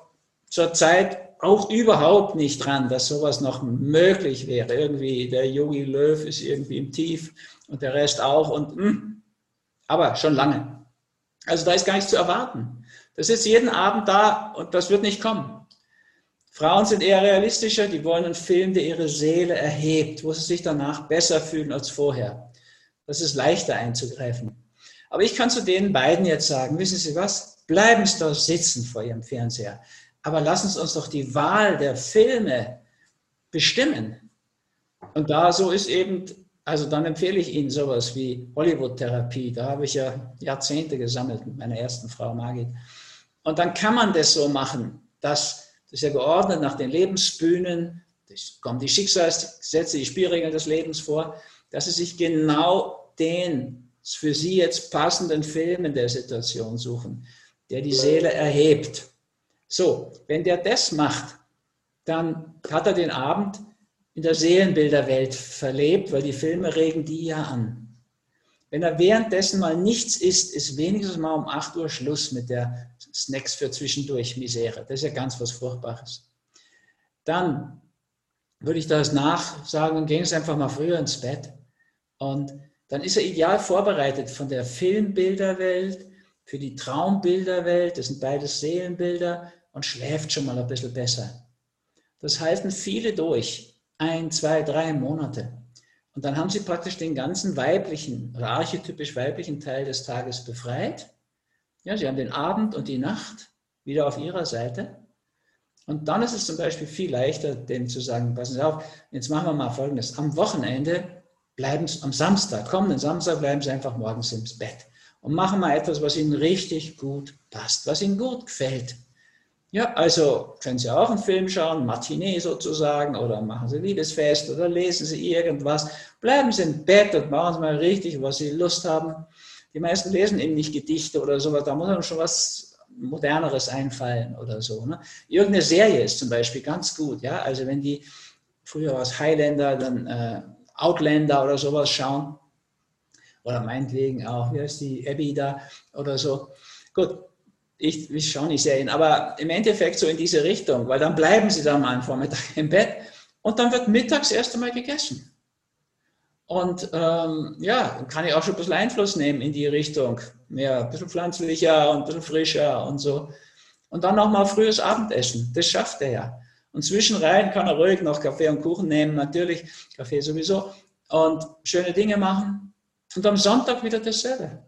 zurzeit auch überhaupt nicht dran, dass sowas noch möglich wäre. Irgendwie der Yogi Löw ist irgendwie im Tief und der Rest auch. Und, mh, hm, aber schon lange. Also da ist gar nichts zu erwarten. Das ist jeden Abend da und das wird nicht kommen. Frauen sind eher realistischer, die wollen einen Film, der ihre Seele erhebt, wo sie sich danach besser fühlen als vorher. Das ist leichter einzugreifen. Aber ich kann zu den beiden jetzt sagen, wissen Sie was? Bleiben Sie doch sitzen vor Ihrem Fernseher. Aber lassen Sie uns doch die Wahl der Filme bestimmen. Und da so ist eben also dann empfehle ich Ihnen sowas wie Hollywood-Therapie. Da habe ich ja Jahrzehnte gesammelt mit meiner ersten Frau Margit. Und dann kann man das so machen, dass das ist ja geordnet nach den Lebensbühnen, das kommen die Schicksalsgesetze, die Spielregeln des Lebens vor, dass Sie sich genau den für Sie jetzt passenden Film in der Situation suchen, der die Seele erhebt. So, wenn der das macht, dann hat er den Abend in der Seelenbilderwelt verlebt, weil die Filme regen die ja an. Wenn er währenddessen mal nichts isst, ist wenigstens mal um 8 Uhr Schluss mit der Snacks für zwischendurch Misere. Das ist ja ganz was Furchtbares. Dann würde ich das nachsagen, gehen Sie einfach mal früher ins Bett. Und dann ist er ideal vorbereitet von der Filmbilderwelt für die Traumbilderwelt. Das sind beides Seelenbilder und schläft schon mal ein bisschen besser. Das halten viele durch ein, zwei, drei Monate. Und dann haben sie praktisch den ganzen weiblichen archetypisch weiblichen Teil des Tages befreit. Ja, sie haben den Abend und die Nacht wieder auf ihrer Seite. Und dann ist es zum Beispiel viel leichter, dem zu sagen, passen Sie auf, jetzt machen wir mal Folgendes. Am Wochenende bleiben Sie, am Samstag, kommenden Samstag bleiben Sie einfach morgens ins Bett und machen mal etwas, was Ihnen richtig gut passt, was Ihnen gut gefällt. Ja, also können Sie auch einen Film schauen, Matinee sozusagen, oder machen Sie Liebesfest oder lesen Sie irgendwas. Bleiben Sie im Bett und machen Sie mal richtig, was Sie Lust haben. Die meisten lesen eben nicht Gedichte oder sowas, da muss einem schon was Moderneres einfallen oder so. Ne? Irgendeine Serie ist zum Beispiel ganz gut, ja. Also wenn die früher was Highlander, dann äh, Outlander oder sowas schauen, oder meinetwegen auch, wie heißt die, Abby da oder so. Gut, ich, ich schaue nicht Serien, aber im Endeffekt so in diese Richtung, weil dann bleiben sie dann mal am Vormittag im Bett und dann wird mittags erst einmal gegessen. Und ähm, ja, kann ich auch schon ein bisschen Einfluss nehmen in die Richtung. Mehr, ein bisschen pflanzlicher und ein bisschen frischer und so. Und dann nochmal frühes Abendessen. Das schafft er ja. Und zwischenrein kann er ruhig noch Kaffee und Kuchen nehmen, natürlich. Kaffee sowieso. Und schöne Dinge machen. Und am Sonntag wieder dasselbe.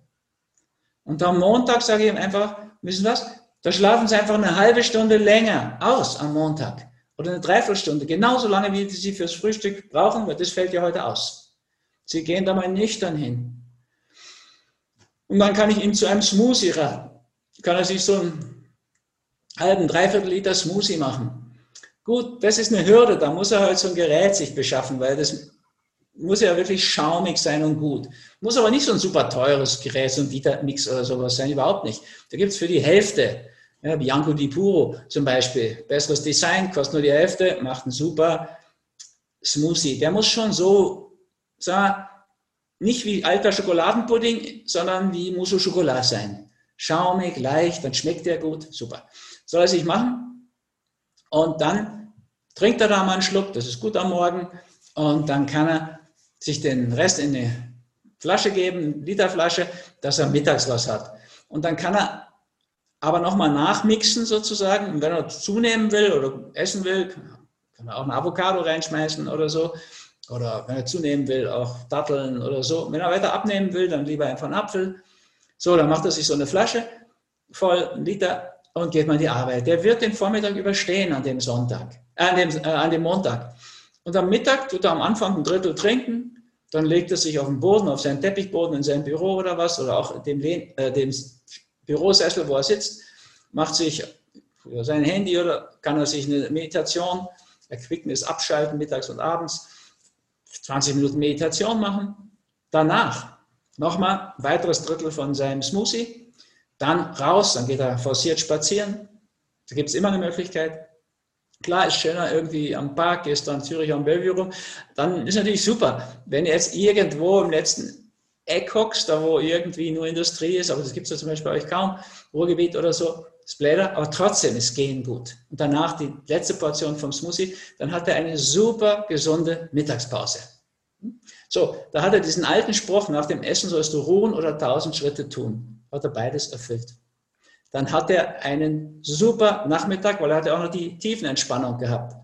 Und am Montag sage ich ihm einfach, wissen was? Da schlafen Sie einfach eine halbe Stunde länger aus am Montag oder eine Dreiviertelstunde, genauso lange, wie Sie fürs Frühstück brauchen, weil das fällt ja heute aus. Sie gehen da mal nüchtern hin. Und dann kann ich Ihnen zu einem Smoothie raten. Kann er sich so einen halben, dreiviertel Liter Smoothie machen. Gut, das ist eine Hürde, da muss er halt so ein Gerät sich beschaffen, weil das muss ja wirklich schaumig sein und gut. Muss aber nicht so ein super teures Gerät, so ein Vita-Mix oder sowas sein, überhaupt nicht. Da gibt es für die Hälfte, ja, Bianco di Puro zum Beispiel, besseres Design, kostet nur die Hälfte, macht einen super Smoothie. Der muss schon so, sag nicht wie alter Schokoladenpudding, sondern wie muss so Schokolade sein. Schaumig, leicht, dann schmeckt der gut. Super. Soll er sich machen? Und dann trinkt er da mal einen Schluck, das ist gut am Morgen. Und dann kann er sich den Rest in eine Flasche geben, eine Literflasche, dass er mittags was hat. Und dann kann er aber nochmal nachmixen sozusagen. Und wenn er zunehmen will oder essen will, kann er auch ein Avocado reinschmeißen oder so. Oder wenn er zunehmen will, auch Datteln oder so. Wenn er weiter abnehmen will, dann lieber einfach einen Apfel. So, dann macht er sich so eine Flasche voll, einen Liter und geht mal in die Arbeit. Der wird den Vormittag überstehen an dem Sonntag, äh, an, dem, äh, an dem Montag. Und am Mittag tut er am Anfang ein Drittel trinken, dann legt er sich auf den Boden, auf seinen Teppichboden in seinem Büro oder was, oder auch dem, äh, dem Bürosessel, wo er sitzt, macht sich sein Handy oder kann er sich eine Meditation, Erquicknis abschalten, mittags und abends, 20 Minuten Meditation machen. Danach nochmal ein weiteres Drittel von seinem Smoothie, dann raus, dann geht er forciert spazieren. Da gibt es immer eine Möglichkeit. Klar, ist schöner irgendwie am Park, gehst dann Zürich am Bellevue rum, dann ist natürlich super. Wenn jetzt irgendwo im letzten Eck hockst, da wo irgendwie nur Industrie ist, aber das gibt es ja zum Beispiel bei euch kaum, Ruhrgebiet oder so, Splatter, aber trotzdem ist Gehen gut. Und danach die letzte Portion vom Smoothie, dann hat er eine super gesunde Mittagspause. So, da hat er diesen alten Spruch, nach dem Essen sollst du ruhen oder tausend Schritte tun. Hat er beides erfüllt. Dann hat er einen super Nachmittag, weil er hat auch noch die Tiefenentspannung gehabt.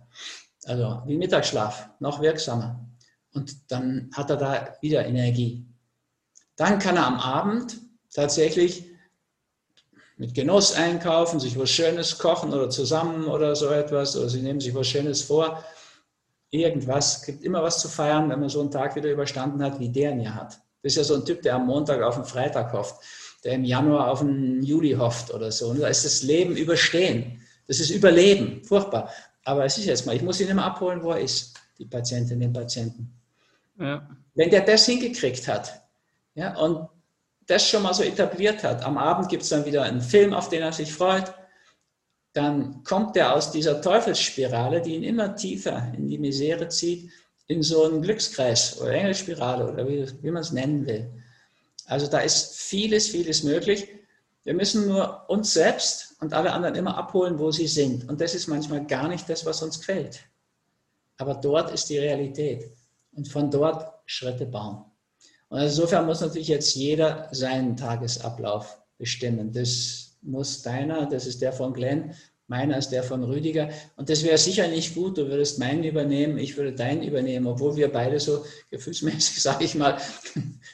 Also wie Mittagsschlaf, noch wirksamer. Und dann hat er da wieder Energie. Dann kann er am Abend tatsächlich mit Genuss einkaufen, sich was Schönes kochen oder zusammen oder so etwas, oder sie nehmen sich was Schönes vor. Irgendwas, gibt immer was zu feiern, wenn man so einen Tag wieder überstanden hat, wie der ihn ja hat. Das ist ja so ein Typ, der am Montag auf den Freitag hofft, der im Januar auf den Juli hofft oder so. Und da ist das Leben überstehen. Das ist Überleben, furchtbar. Aber es ist jetzt mal, ich muss ihn immer abholen, wo er ist, die Patientin, den Patienten. Ja. Wenn der das hingekriegt hat, ja, und das schon mal so etabliert hat. Am Abend gibt es dann wieder einen Film, auf den er sich freut. Dann kommt er aus dieser Teufelsspirale, die ihn immer tiefer in die Misere zieht, in so einen Glückskreis oder Engelspirale oder wie, wie man es nennen will. Also da ist vieles, vieles möglich. Wir müssen nur uns selbst und alle anderen immer abholen, wo sie sind. Und das ist manchmal gar nicht das, was uns gefällt. Aber dort ist die Realität. Und von dort Schritte bauen. Und insofern muss natürlich jetzt jeder seinen Tagesablauf bestimmen. Das muss deiner, das ist der von Glenn, meiner ist der von Rüdiger. Und das wäre sicher nicht gut, du würdest meinen übernehmen, ich würde deinen übernehmen, obwohl wir beide so gefühlsmäßig, sage ich mal,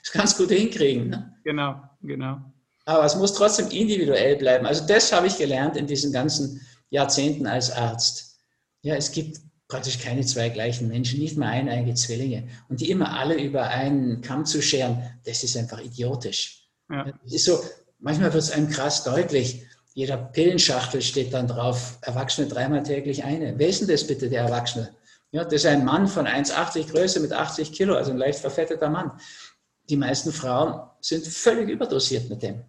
es ganz gut hinkriegen. Ne? Genau, genau. Aber es muss trotzdem individuell bleiben. Also das habe ich gelernt in diesen ganzen Jahrzehnten als Arzt. Ja, es gibt praktisch keine zwei gleichen Menschen, nicht mal eineige Zwillinge. Und die immer alle über einen Kamm zu scheren, das ist einfach idiotisch. Ja. Das ist so, manchmal wird es einem krass deutlich. Jeder Pillenschachtel steht dann drauf, Erwachsene dreimal täglich eine. Wer ist denn das bitte, der Erwachsene? Ja, das ist ein Mann von 1,80 Größe mit 80 Kilo, also ein leicht verfetteter Mann. Die meisten Frauen sind völlig überdosiert mit dem.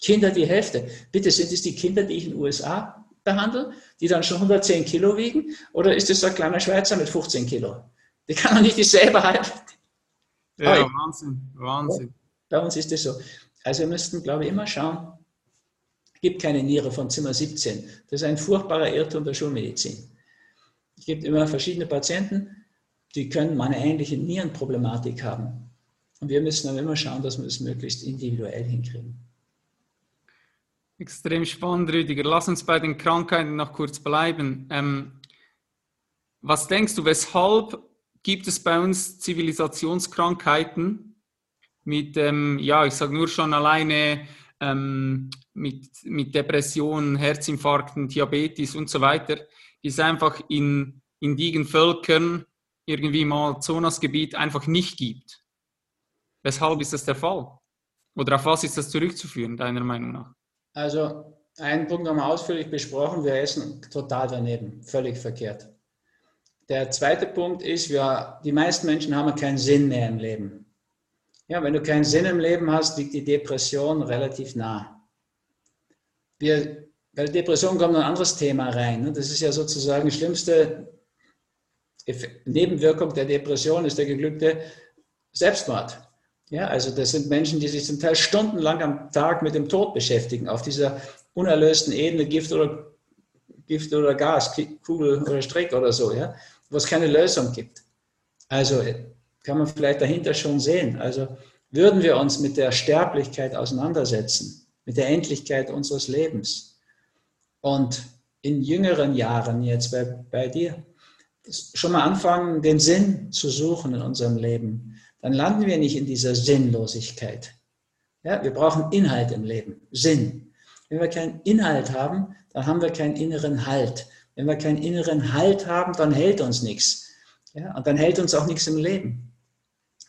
Kinder die Hälfte. Bitte sind es die Kinder, die ich in den USA behandeln, die dann schon 110 Kilo wiegen? Oder ist es ein kleiner Schweizer mit 15 Kilo? Die kann doch nicht dieselbe halten. Ja, Wahnsinn, Wahnsinn. Bei uns ist es so. Also wir müssten, glaube ich, immer schauen, gibt keine Niere von Zimmer 17. Das ist ein furchtbarer Irrtum der Schulmedizin. Es gibt immer verschiedene Patienten, die können mal eine ähnliche Nierenproblematik haben. Und wir müssen aber immer schauen, dass wir das möglichst individuell hinkriegen. Extrem spannend, Rüdiger. Lass uns bei den Krankheiten noch kurz bleiben. Ähm, was denkst du, weshalb gibt es bei uns Zivilisationskrankheiten mit, ähm, ja, ich sage nur schon alleine ähm, mit, mit Depressionen, Herzinfarkten, Diabetes und so weiter, die es einfach in indigenen Völkern irgendwie im Amazonasgebiet einfach nicht gibt? Weshalb ist das der Fall? Oder auf was ist das zurückzuführen, deiner Meinung nach? Also einen Punkt haben wir ausführlich besprochen, wir essen total daneben, völlig verkehrt. Der zweite Punkt ist, wir, die meisten Menschen haben keinen Sinn mehr im Leben. Ja, wenn du keinen Sinn im Leben hast, liegt die Depression relativ nah. Wir, bei der Depression kommt ein anderes Thema rein. Ne? Das ist ja sozusagen die schlimmste Nebenwirkung der Depression ist der geglückte Selbstmord. Ja, also das sind Menschen, die sich zum Teil stundenlang am Tag mit dem Tod beschäftigen, auf dieser unerlösten Ebene Gift oder, Gift oder Gas, Kugel oder Strick oder so, ja, wo es keine Lösung gibt. Also kann man vielleicht dahinter schon sehen. Also würden wir uns mit der Sterblichkeit auseinandersetzen, mit der Endlichkeit unseres Lebens und in jüngeren Jahren jetzt bei, bei dir schon mal anfangen, den Sinn zu suchen in unserem Leben, dann landen wir nicht in dieser Sinnlosigkeit. Ja, wir brauchen Inhalt im Leben, Sinn. Wenn wir keinen Inhalt haben, dann haben wir keinen inneren Halt. Wenn wir keinen inneren Halt haben, dann hält uns nichts. Ja, und dann hält uns auch nichts im Leben.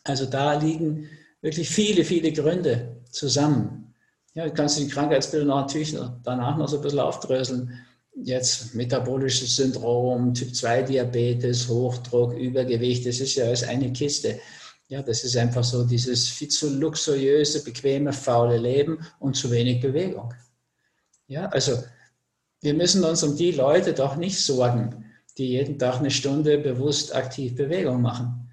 Also da liegen wirklich viele, viele Gründe zusammen. Ja, du kannst die Krankheitsbilder natürlich danach noch so ein bisschen aufdröseln. Jetzt metabolisches Syndrom, Typ 2 Diabetes, Hochdruck, Übergewicht, das ist ja alles eine Kiste. Ja, das ist einfach so dieses viel zu luxuriöse, bequeme, faule Leben und zu wenig Bewegung. Ja, also wir müssen uns um die Leute doch nicht sorgen, die jeden Tag eine Stunde bewusst aktiv Bewegung machen.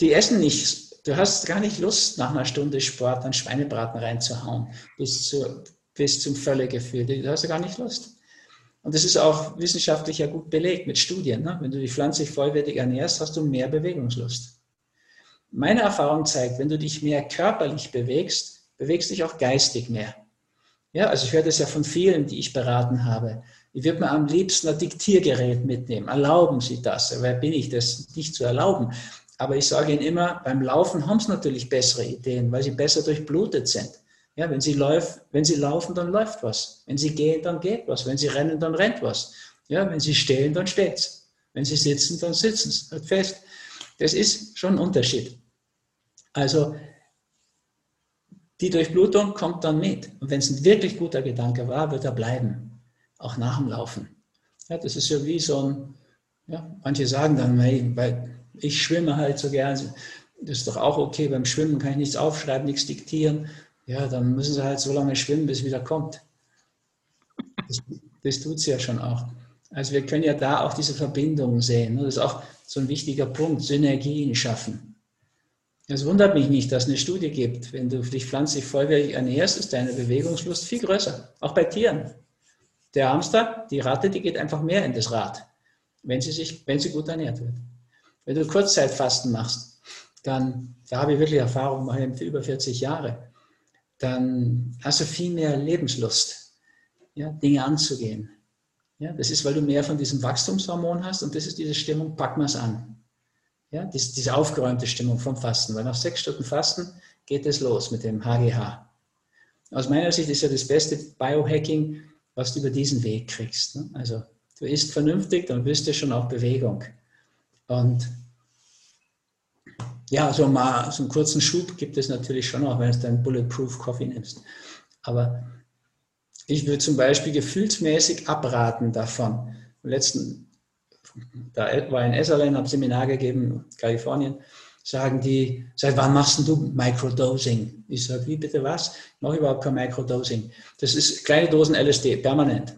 Die essen nicht. Du hast gar nicht Lust, nach einer Stunde Sport einen Schweinebraten reinzuhauen, bis, zu, bis zum Völlegefühl. Du hast gar nicht Lust. Und das ist auch wissenschaftlich ja gut belegt mit Studien. Ne? Wenn du dich pflanzlich vollwertig ernährst, hast du mehr Bewegungslust. Meine Erfahrung zeigt, wenn du dich mehr körperlich bewegst, bewegst dich auch geistig mehr. Ja, also ich höre das ja von vielen, die ich beraten habe. Ich würde mir am liebsten ein Diktiergerät mitnehmen. Erlauben Sie das? Wer bin ich, das nicht zu erlauben? Aber ich sage Ihnen immer, beim Laufen haben Sie natürlich bessere Ideen, weil Sie besser durchblutet sind. Ja, wenn sie, läuft, wenn sie laufen, dann läuft was. Wenn sie gehen, dann geht was. Wenn sie rennen, dann rennt was. Ja, wenn sie stehen, dann steht's. Wenn sie sitzen, dann sitzen sie halt fest. Das ist schon ein Unterschied. Also die Durchblutung kommt dann mit. Und wenn es ein wirklich guter Gedanke war, wird er bleiben. Auch nach dem Laufen. Ja, das ist ja wie so ein, ja, manche sagen dann, weil ich schwimme halt so gern. Das ist doch auch okay, beim Schwimmen kann ich nichts aufschreiben, nichts diktieren ja, dann müssen sie halt so lange schwimmen, bis es wieder kommt. Das, das tut es ja schon auch. Also wir können ja da auch diese Verbindung sehen. Das ist auch so ein wichtiger Punkt, Synergien schaffen. Es wundert mich nicht, dass es eine Studie gibt, wenn du dich pflanzlich vollwertig ernährst, ist deine Bewegungslust viel größer, auch bei Tieren. Der Hamster, die Ratte, die geht einfach mehr in das Rad, wenn sie, sich, wenn sie gut ernährt wird. Wenn du Kurzzeitfasten machst, dann, da habe ich wirklich Erfahrung, mache über 40 Jahre dann hast du viel mehr Lebenslust, ja, Dinge anzugehen. Ja, das ist, weil du mehr von diesem Wachstumshormon hast und das ist diese Stimmung, packen wir es an. Ja, diese, diese aufgeräumte Stimmung vom Fasten, weil nach sechs Stunden Fasten geht es los mit dem HGH. Aus meiner Sicht ist ja das beste Biohacking, was du über diesen Weg kriegst. Ne? Also du isst vernünftig, dann bist du schon auch Bewegung. Und ja, so mal so einen kurzen Schub gibt es natürlich schon auch, wenn du dann Bulletproof Coffee nimmst. Aber ich würde zum Beispiel gefühlsmäßig abraten davon. Im letzten, da war in Esalen, habe Seminar gegeben, Kalifornien, sagen die, seit wann machst du Microdosing? Ich sage, wie bitte was? Ich mache überhaupt kein Microdosing. Das ist kleine Dosen LSD, permanent.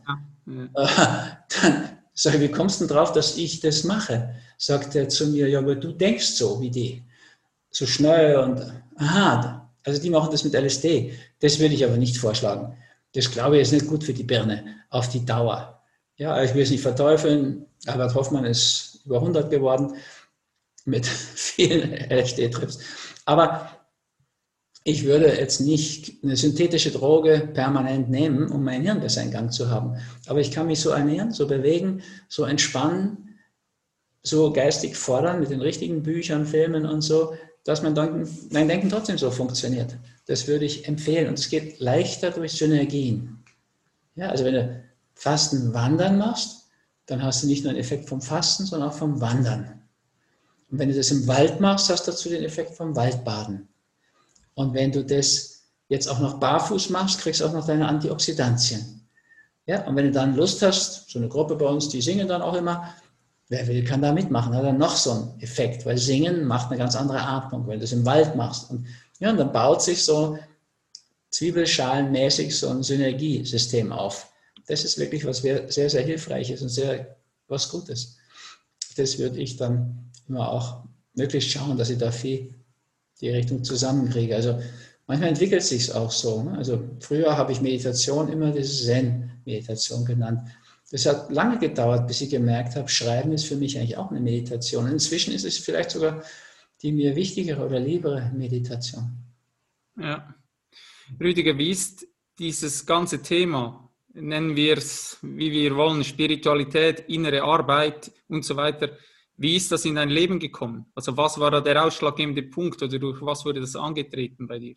Ja. Dann sage wie kommst du denn drauf, dass ich das mache? Sagt er zu mir, ja, aber du denkst so wie die so schnell und aha, also die machen das mit LSD. Das würde ich aber nicht vorschlagen. Das glaube ich ist nicht gut für die Birne auf die Dauer. Ja, ich will es nicht verteufeln. Albert Hoffmann ist über 100 geworden mit vielen LSD-Trips. Aber ich würde jetzt nicht eine synthetische Droge permanent nehmen, um mein Hirn besser in Gang zu haben. Aber ich kann mich so ernähren, so bewegen, so entspannen, so geistig fordern mit den richtigen Büchern, Filmen und so, dass mein Denken, mein Denken trotzdem so funktioniert. Das würde ich empfehlen. Und es geht leichter durch Synergien. Ja, also wenn du Fasten Wandern machst, dann hast du nicht nur einen Effekt vom Fasten, sondern auch vom Wandern. Und wenn du das im Wald machst, hast du dazu den Effekt vom Waldbaden. Und wenn du das jetzt auch noch barfuß machst, kriegst du auch noch deine Antioxidantien. Ja, und wenn du dann Lust hast, so eine Gruppe bei uns, die singen dann auch immer, Wer will, kann da mitmachen. Hat dann noch so einen Effekt, weil Singen macht eine ganz andere Atmung, weil du es im Wald machst. Und, ja, und dann baut sich so zwiebelschalenmäßig so ein Synergiesystem auf. Das ist wirklich was sehr, sehr hilfreiches und sehr was Gutes. Das würde ich dann immer auch möglichst schauen, dass ich da viel die Richtung zusammenkriege. Also manchmal entwickelt es sich auch so. Ne? Also früher habe ich Meditation immer die Zen-Meditation genannt. Das hat lange gedauert, bis ich gemerkt habe, Schreiben ist für mich eigentlich auch eine Meditation. Inzwischen ist es vielleicht sogar die mir wichtigere oder liebere Meditation. Ja. Rüdiger, wie ist dieses ganze Thema, nennen wir es, wie wir wollen, Spiritualität, innere Arbeit und so weiter, wie ist das in dein Leben gekommen? Also was war da der ausschlaggebende Punkt oder durch was wurde das angetreten bei dir?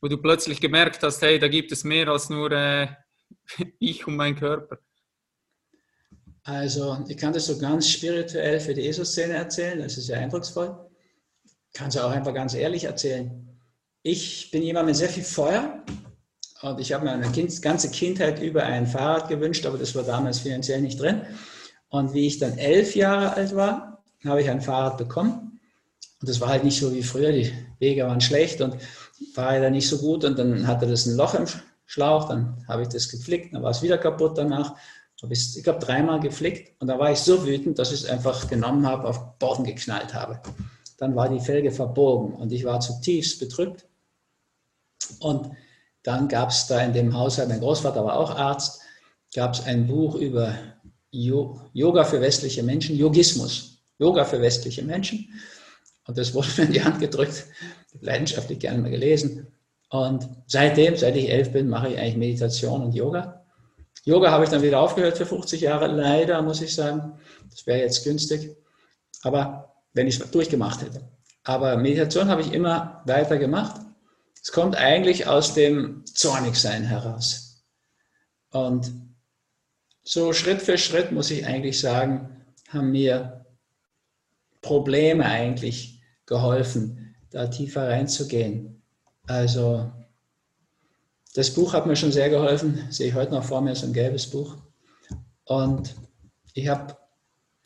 Wo du plötzlich gemerkt hast, hey, da gibt es mehr als nur äh, ich und mein Körper. Also ich kann das so ganz spirituell für die ESO-Szene erzählen, das ist ja eindrucksvoll. Ich kann es auch einfach ganz ehrlich erzählen. Ich bin jemand mit sehr viel Feuer und ich habe mir eine kind, ganze Kindheit über ein Fahrrad gewünscht, aber das war damals finanziell nicht drin. Und wie ich dann elf Jahre alt war, habe ich ein Fahrrad bekommen. Und das war halt nicht so wie früher, die Wege waren schlecht und Fahrräder nicht so gut und dann hatte das ein Loch im Schlauch, dann habe ich das geflickt, dann war es wieder kaputt danach habe ich, glaube, dreimal geflickt und da war ich so wütend, dass ich es einfach genommen habe, auf Boden geknallt habe. Dann war die Felge verbogen und ich war zutiefst betrübt. Und dann gab es da in dem Haushalt, mein Großvater war auch Arzt, gab es ein Buch über Yoga für westliche Menschen, Yogismus, Yoga für westliche Menschen. Und das wurde mir in die Hand gedrückt, leidenschaftlich gerne mal gelesen. Und seitdem, seit ich elf bin, mache ich eigentlich Meditation und Yoga. Yoga habe ich dann wieder aufgehört für 50 Jahre, leider muss ich sagen. Das wäre jetzt günstig. Aber wenn ich es durchgemacht hätte. Aber Meditation habe ich immer weiter gemacht. Es kommt eigentlich aus dem Zornigsein heraus. Und so Schritt für Schritt muss ich eigentlich sagen, haben mir Probleme eigentlich geholfen, da tiefer reinzugehen. Also das Buch hat mir schon sehr geholfen, sehe ich heute noch vor mir, so ein gelbes Buch. Und ich habe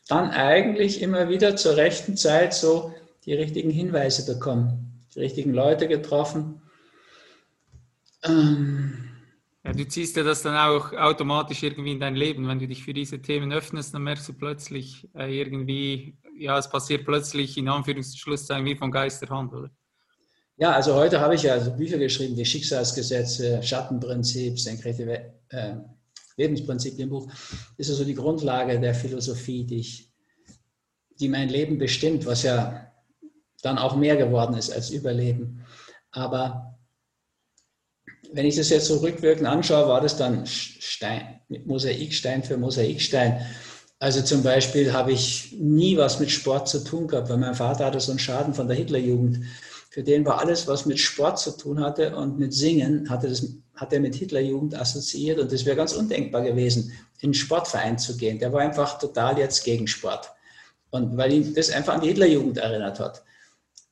dann eigentlich immer wieder zur rechten Zeit so die richtigen Hinweise bekommen, die richtigen Leute getroffen. Ähm, ja, du ziehst ja das dann auch automatisch irgendwie in dein Leben. Wenn du dich für diese Themen öffnest, dann merkst du plötzlich äh, irgendwie, ja, es passiert plötzlich in Anführungsschlusszeichen wie von Geisterhand, oder? Ja, also heute habe ich ja also Bücher geschrieben, die Schicksalsgesetze, Schattenprinzip, Senkrete äh, Lebensprinzip im Buch. Ist also die Grundlage der Philosophie, die, ich, die mein Leben bestimmt, was ja dann auch mehr geworden ist als Überleben. Aber wenn ich das jetzt so rückwirkend anschaue, war das dann Stein, Mosaikstein für Mosaikstein. Also zum Beispiel habe ich nie was mit Sport zu tun gehabt, weil mein Vater hatte so einen Schaden von der Hitlerjugend für den war alles, was mit Sport zu tun hatte und mit Singen, hatte das, hat er mit Hitlerjugend assoziiert und das wäre ganz undenkbar gewesen, in einen Sportverein zu gehen. Der war einfach total jetzt gegen Sport. Und weil ihn das einfach an die Hitlerjugend erinnert hat.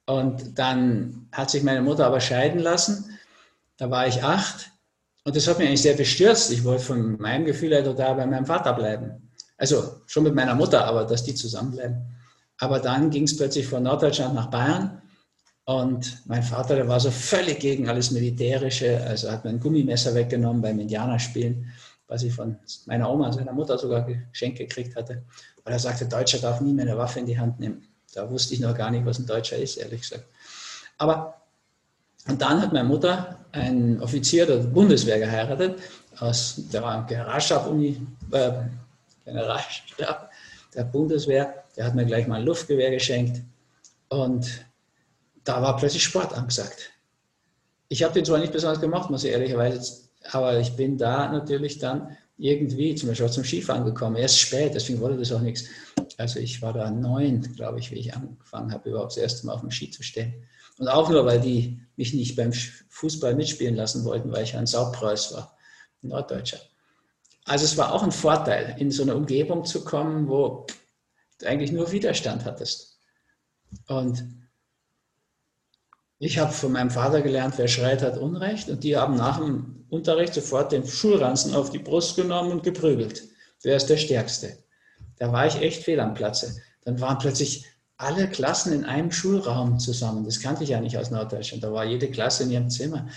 Und dann hat sich meine Mutter aber scheiden lassen. Da war ich acht. Und das hat mich eigentlich sehr bestürzt. Ich wollte von meinem Gefühl her total bei meinem Vater bleiben. Also schon mit meiner Mutter, aber dass die zusammenbleiben. Aber dann ging es plötzlich von Norddeutschland nach Bayern. Und mein Vater, der war so völlig gegen alles Militärische, also hat mir ein Gummimesser weggenommen beim Indianerspielen, was ich von meiner Oma, seiner Mutter sogar geschenkt gekriegt hatte. Weil er sagte, Deutscher darf nie mehr eine Waffe in die Hand nehmen. Da wusste ich noch gar nicht, was ein Deutscher ist, ehrlich gesagt. Aber, und dann hat meine Mutter einen Offizier der Bundeswehr geheiratet, aus, der war im Generalstab-Uni, äh, Generalstab der Bundeswehr, der hat mir gleich mal ein Luftgewehr geschenkt. Und da war plötzlich Sport angesagt. Ich habe den zwar nicht besonders gemacht, muss ich ehrlicherweise, aber ich bin da natürlich dann irgendwie zum Beispiel zum Skifahren gekommen. Erst spät, deswegen wollte das auch nichts. Also ich war da neun, glaube ich, wie ich angefangen habe, überhaupt das erste Mal auf dem Ski zu stehen. Und auch nur, weil die mich nicht beim Fußball mitspielen lassen wollten, weil ich ein Saupreuß war, ein Norddeutscher. Also es war auch ein Vorteil, in so eine Umgebung zu kommen, wo du eigentlich nur Widerstand hattest. Und ich habe von meinem Vater gelernt, wer schreit, hat Unrecht. Und die haben nach dem Unterricht sofort den Schulranzen auf die Brust genommen und geprügelt. Wer ist der Stärkste? Da war ich echt fehl am Platze. Dann waren plötzlich alle Klassen in einem Schulraum zusammen. Das kannte ich ja nicht aus Norddeutschland. Da war jede Klasse in ihrem Zimmer.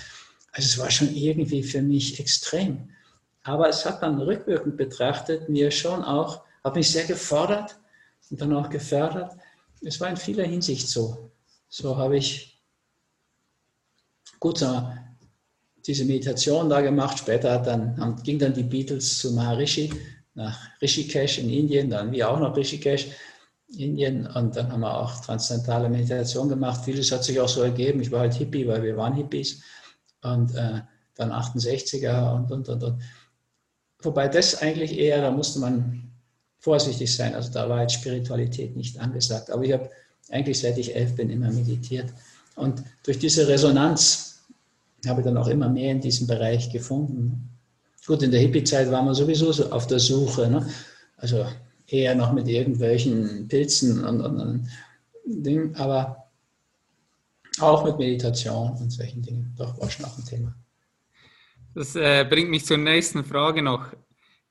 Also es war schon irgendwie für mich extrem. Aber es hat dann rückwirkend betrachtet mir schon auch, hat mich sehr gefordert und dann auch gefördert. Es war in vieler Hinsicht so. So habe ich Gut, diese Meditation da gemacht. Später dann, ging dann die Beatles zu Maharishi nach Rishikesh in Indien, dann wir auch nach Rishikesh, Indien. Und dann haben wir auch transzendentale Meditation gemacht. Vieles hat sich auch so ergeben. Ich war halt Hippie, weil wir waren Hippies. Und äh, dann 68er und, und, und, und. Wobei das eigentlich eher, da musste man vorsichtig sein. Also da war jetzt Spiritualität nicht angesagt. Aber ich habe eigentlich seit ich elf bin immer meditiert. Und durch diese Resonanz habe ich dann auch immer mehr in diesem Bereich gefunden. Gut, in der Hippie-Zeit waren wir sowieso so auf der Suche. Ne? Also eher noch mit irgendwelchen Pilzen und, und Dingen, aber auch mit Meditation und solchen Dingen. Doch, war schon auch ein Thema. Das äh, bringt mich zur nächsten Frage noch.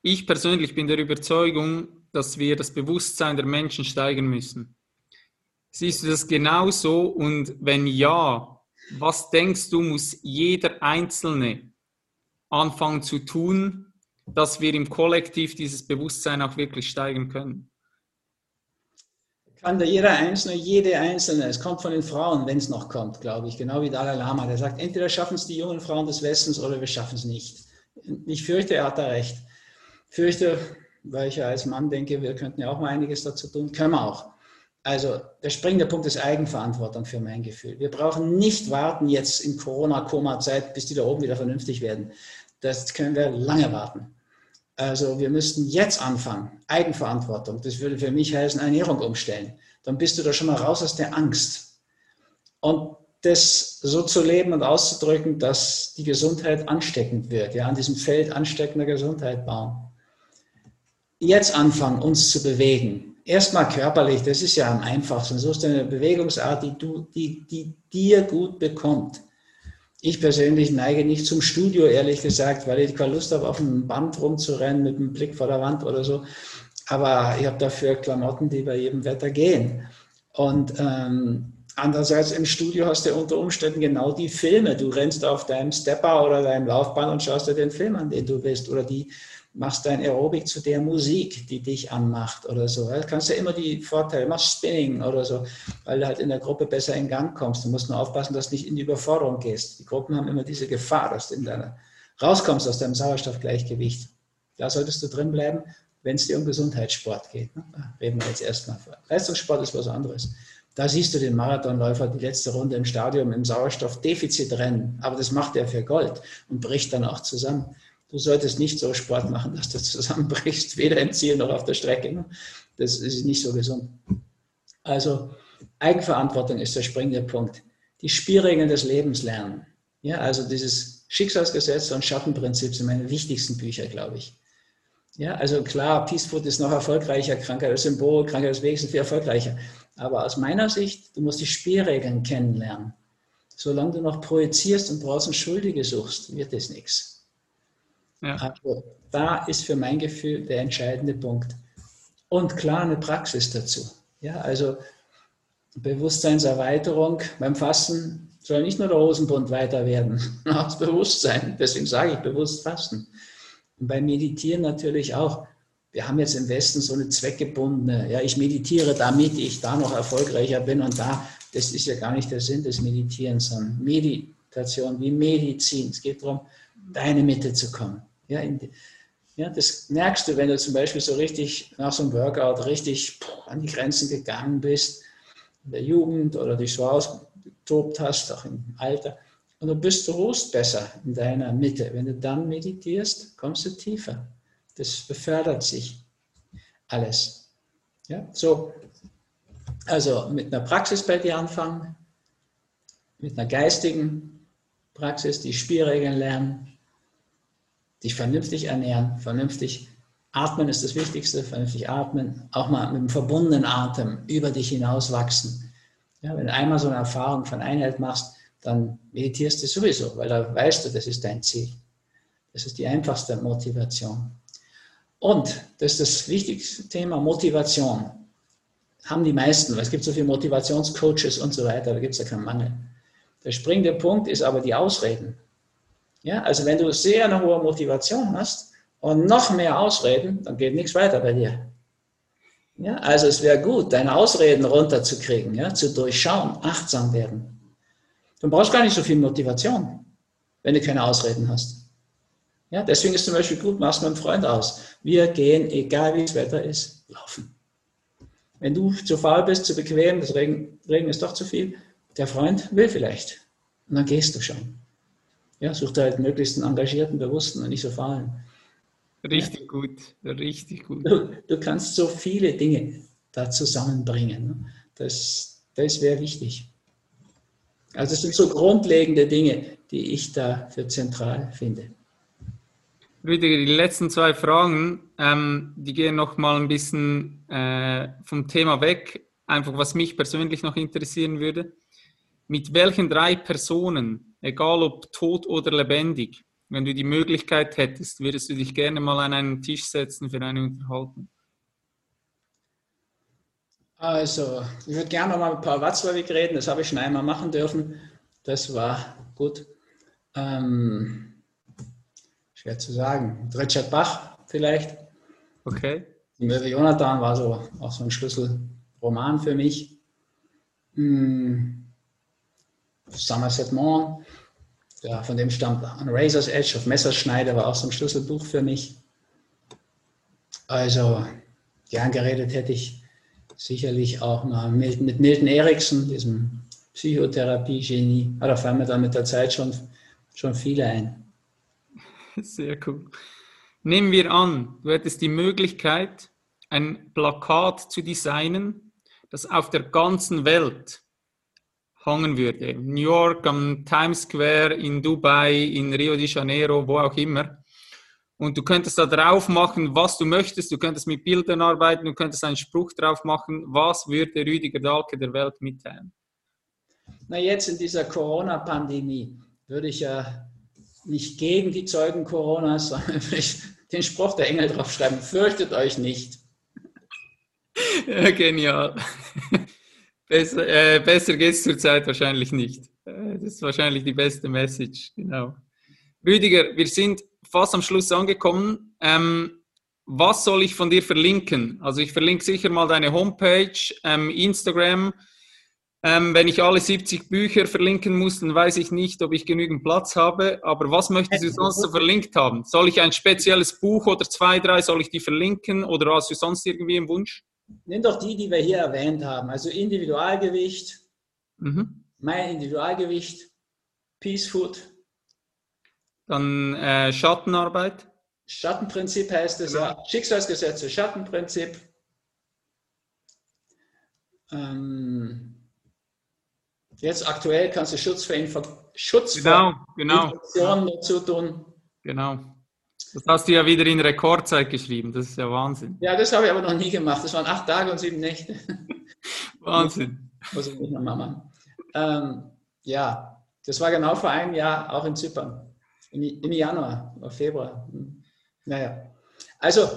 Ich persönlich bin der Überzeugung, dass wir das Bewusstsein der Menschen steigern müssen. Siehst du das genauso? Und wenn ja, was denkst du, muss jeder Einzelne anfangen zu tun, dass wir im Kollektiv dieses Bewusstsein auch wirklich steigern können? Kann da jeder Einzelne, jede Einzelne, es kommt von den Frauen, wenn es noch kommt, glaube ich, genau wie Dalai Lama, der sagt, entweder schaffen es die jungen Frauen des Westens oder wir schaffen es nicht. Ich fürchte, er hat da recht. Ich fürchte, weil ich ja als Mann denke, wir könnten ja auch mal einiges dazu tun, können wir auch. Also der springende Punkt ist Eigenverantwortung für mein Gefühl. Wir brauchen nicht warten jetzt in Corona-Koma-Zeit, bis die da oben wieder vernünftig werden. Das können wir lange warten. Also wir müssten jetzt anfangen, Eigenverantwortung. Das würde für mich heißen, Ernährung umstellen. Dann bist du da schon mal raus aus der Angst. Und das so zu leben und auszudrücken, dass die Gesundheit ansteckend wird, ja, an diesem Feld ansteckender Gesundheit bauen. Jetzt anfangen, uns zu bewegen. Erstmal körperlich, das ist ja am einfachsten. So ist eine Bewegungsart, die, du, die, die dir gut bekommt. Ich persönlich neige nicht zum Studio, ehrlich gesagt, weil ich keine Lust habe, auf einem Band rumzurennen mit einem Blick vor der Wand oder so. Aber ich habe dafür Klamotten, die bei jedem Wetter gehen. Und ähm, andererseits im Studio hast du unter Umständen genau die Filme. Du rennst auf deinem Stepper oder deinem Laufband und schaust dir den Film an, den du bist. Oder die machst dein Aerobic zu der Musik, die dich anmacht oder so. Du kannst ja immer die Vorteile, machst Spinning oder so, weil du halt in der Gruppe besser in Gang kommst. Du musst nur aufpassen, dass du nicht in die Überforderung gehst. Die Gruppen haben immer diese Gefahr, dass du in deiner, rauskommst aus deinem Sauerstoffgleichgewicht. Da solltest du drin bleiben, wenn es dir um Gesundheitssport geht. Ne? Da reden wir jetzt erstmal. Leistungssport ist was anderes. Da siehst du den Marathonläufer die letzte Runde im Stadion im Sauerstoffdefizit rennen. Aber das macht er für Gold und bricht dann auch zusammen du solltest nicht so Sport machen, dass du zusammenbrichst, weder im Ziel noch auf der Strecke. Ne? Das ist nicht so gesund. Also Eigenverantwortung ist der springende Punkt. Die Spielregeln des Lebens lernen. Ja, also dieses Schicksalsgesetz und Schattenprinzip sind meine wichtigsten Bücher, glaube ich. Ja, also klar, Peace Food ist noch erfolgreicher, Krankheit des Symbol, Krankheit des Weges sind viel erfolgreicher. Aber aus meiner Sicht, du musst die Spielregeln kennenlernen. Solange du noch projizierst und draußen Schuldige suchst, wird das nichts. Ja. Also da ist für mein Gefühl der entscheidende Punkt. Und klar eine Praxis dazu. Ja, also Bewusstseinserweiterung beim Fasten soll nicht nur der Hosenbund weiter werden, auch das Bewusstsein. Deswegen sage ich bewusst Fasten. Und beim Meditieren natürlich auch. Wir haben jetzt im Westen so eine zweckgebundene, ja, ich meditiere, damit ich da noch erfolgreicher bin und da, das ist ja gar nicht der Sinn des Meditierens, sondern Meditation wie Medizin. Es geht darum, deine Mitte zu kommen. Ja, die, ja, das merkst du, wenn du zum Beispiel so richtig nach so einem Workout richtig an die Grenzen gegangen bist, in der Jugend oder dich so ausgetobt hast, auch im Alter. Und du bist, du ruhst besser in deiner Mitte. Wenn du dann meditierst, kommst du tiefer. Das befördert sich alles. Ja, so, also mit einer Praxis bei dir anfangen, mit einer geistigen Praxis, die Spielregeln lernen, dich vernünftig ernähren, vernünftig atmen ist das Wichtigste, vernünftig atmen, auch mal mit einem verbundenen Atem über dich hinaus wachsen. Ja, wenn du einmal so eine Erfahrung von Einheit machst, dann meditierst du sowieso, weil da weißt du, das ist dein Ziel. Das ist die einfachste Motivation. Und das ist das wichtigste Thema, Motivation. Haben die meisten, weil es gibt so viele Motivationscoaches und so weiter, da gibt es ja keinen Mangel. Der springende Punkt ist aber die Ausreden. Ja, also wenn du sehr eine hohe Motivation hast und noch mehr Ausreden, dann geht nichts weiter bei dir. Ja, also es wäre gut, deine Ausreden runterzukriegen, ja, zu durchschauen, achtsam werden. Dann brauchst du gar nicht so viel Motivation, wenn du keine Ausreden hast. Ja, deswegen ist zum Beispiel gut, machst du mit einem Freund aus. Wir gehen, egal wie das Wetter ist, laufen. Wenn du zu faul bist, zu bequem, das Regen, Regen ist doch zu viel, der Freund will vielleicht. Und dann gehst du schon. Ja, such dir halt möglichst einen engagierten, bewussten und nicht so faulen. Richtig ja. gut, richtig gut. Du, du, kannst so viele Dinge da zusammenbringen. Ne? Das, das wäre wichtig. Also es sind so grundlegende Dinge, die ich da für zentral finde. Rüdiger, die letzten zwei Fragen, ähm, die gehen noch mal ein bisschen äh, vom Thema weg. Einfach, was mich persönlich noch interessieren würde. Mit welchen drei Personen, egal ob tot oder lebendig, wenn du die Möglichkeit hättest, würdest du dich gerne mal an einen Tisch setzen für eine Unterhaltung? Also, ich würde gerne noch mal mit Paul Watzlawick reden, das habe ich schon einmal machen dürfen. Das war gut. Ähm, schwer zu sagen. Richard Bach vielleicht. Okay. Die Möwe Jonathan war so auch so ein Schlüsselroman für mich. Hm. Somerset Maugham, ja, von dem stammt an Razor's Edge auf Messerschneider, war auch so ein Schlüsselbuch für mich. Also, gern geredet hätte ich sicherlich auch mal mit Milton Erickson, diesem Psychotherapie-Genie. Aber da fallen mir dann mit der Zeit schon, schon viele ein. Sehr cool. Nehmen wir an, du hättest die Möglichkeit, ein Plakat zu designen, das auf der ganzen Welt hangen würde. In New York, am Times Square, in Dubai, in Rio de Janeiro, wo auch immer. Und du könntest da drauf machen, was du möchtest. Du könntest mit Bildern arbeiten, du könntest einen Spruch drauf machen. Was würde Rüdiger Dahlke der Welt mitteilen? Na, jetzt in dieser Corona-Pandemie würde ich ja nicht gegen die Zeugen Coronas, sondern den Spruch der Engel draufschreiben, fürchtet euch nicht. Ja, genial. Besser, äh, besser geht es zurzeit wahrscheinlich nicht. Äh, das ist wahrscheinlich die beste Message, genau. Rüdiger, wir sind fast am Schluss angekommen. Ähm, was soll ich von dir verlinken? Also ich verlinke sicher mal deine Homepage, ähm, Instagram, ähm, wenn ich alle 70 Bücher verlinken muss, dann weiß ich nicht, ob ich genügend Platz habe. Aber was möchtest du sonst so verlinkt haben? Soll ich ein spezielles Buch oder zwei, drei, soll ich die verlinken oder hast du sonst irgendwie einen Wunsch? Nimm doch die, die wir hier erwähnt haben. Also Individualgewicht, mhm. mein Individualgewicht, Peace Food. Dann äh, Schattenarbeit. Schattenprinzip heißt es genau. ja. Schicksalsgesetze, Schattenprinzip. Ähm, Jetzt aktuell kannst du Schutz für, Info Schutz genau, genau, genau. dazu tun. Genau. Das hast du ja wieder in Rekordzeit geschrieben. Das ist ja Wahnsinn. Ja, das habe ich aber noch nie gemacht. Das waren acht Tage und sieben Nächte. Wahnsinn. Muss ich nicht nochmal machen. Ähm, ja, das war genau vor einem Jahr auch in Zypern. Im, im Januar oder Februar. Hm. Naja. Also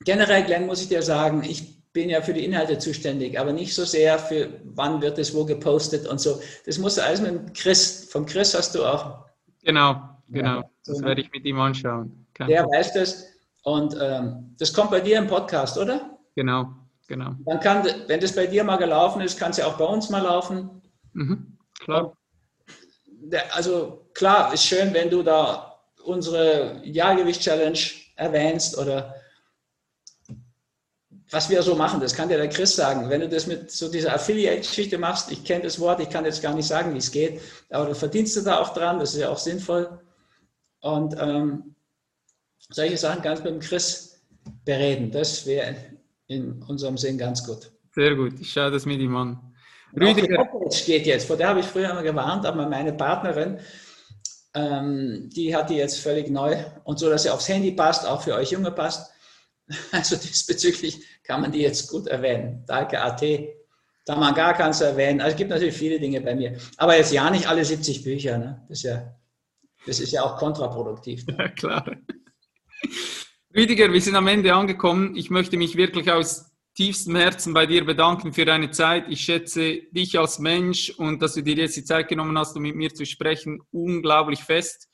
generell, Glenn, muss ich dir sagen, ich bin ja für die Inhalte zuständig, aber nicht so sehr für wann wird es wo gepostet und so. Das muss alles mit Chris. Vom Chris hast du auch. Genau, genau. Ja, das werde ich mit ihm anschauen. Kein der Problem. weiß das. Und ähm, das kommt bei dir im Podcast, oder? Genau, genau. Dann kann, wenn das bei dir mal gelaufen ist, kann es ja auch bei uns mal laufen. Mhm, klar. Der, also klar, ist schön, wenn du da unsere Jahrgewicht-Challenge erwähnst oder was wir so machen, das kann dir der Chris sagen. Wenn du das mit so dieser Affiliate-Geschichte machst, ich kenne das Wort, ich kann jetzt gar nicht sagen, wie es geht, aber du verdienst du da auch dran, das ist ja auch sinnvoll. Und ähm, solche Sachen ganz mit dem Chris bereden, das wäre in unserem Sinn ganz gut. Sehr gut, ich schaue das mit ihm an. Rüdiger. steht jetzt, vor der habe ich früher immer gewarnt, aber meine Partnerin, ähm, die hat die jetzt völlig neu und so, dass sie aufs Handy passt, auch für euch Junge passt. Also diesbezüglich kann man die jetzt gut erwähnen. Dalke AT, Tamaga kannst du erwähnen. Also es gibt natürlich viele Dinge bei mir. Aber jetzt ja nicht alle 70 Bücher. Ne? Das, ist ja, das ist ja auch kontraproduktiv. Ja, klar. Rüdiger, wir sind am Ende angekommen. Ich möchte mich wirklich aus tiefstem Herzen bei dir bedanken für deine Zeit. Ich schätze dich als Mensch und dass du dir jetzt die Zeit genommen hast, um mit mir zu sprechen, unglaublich fest.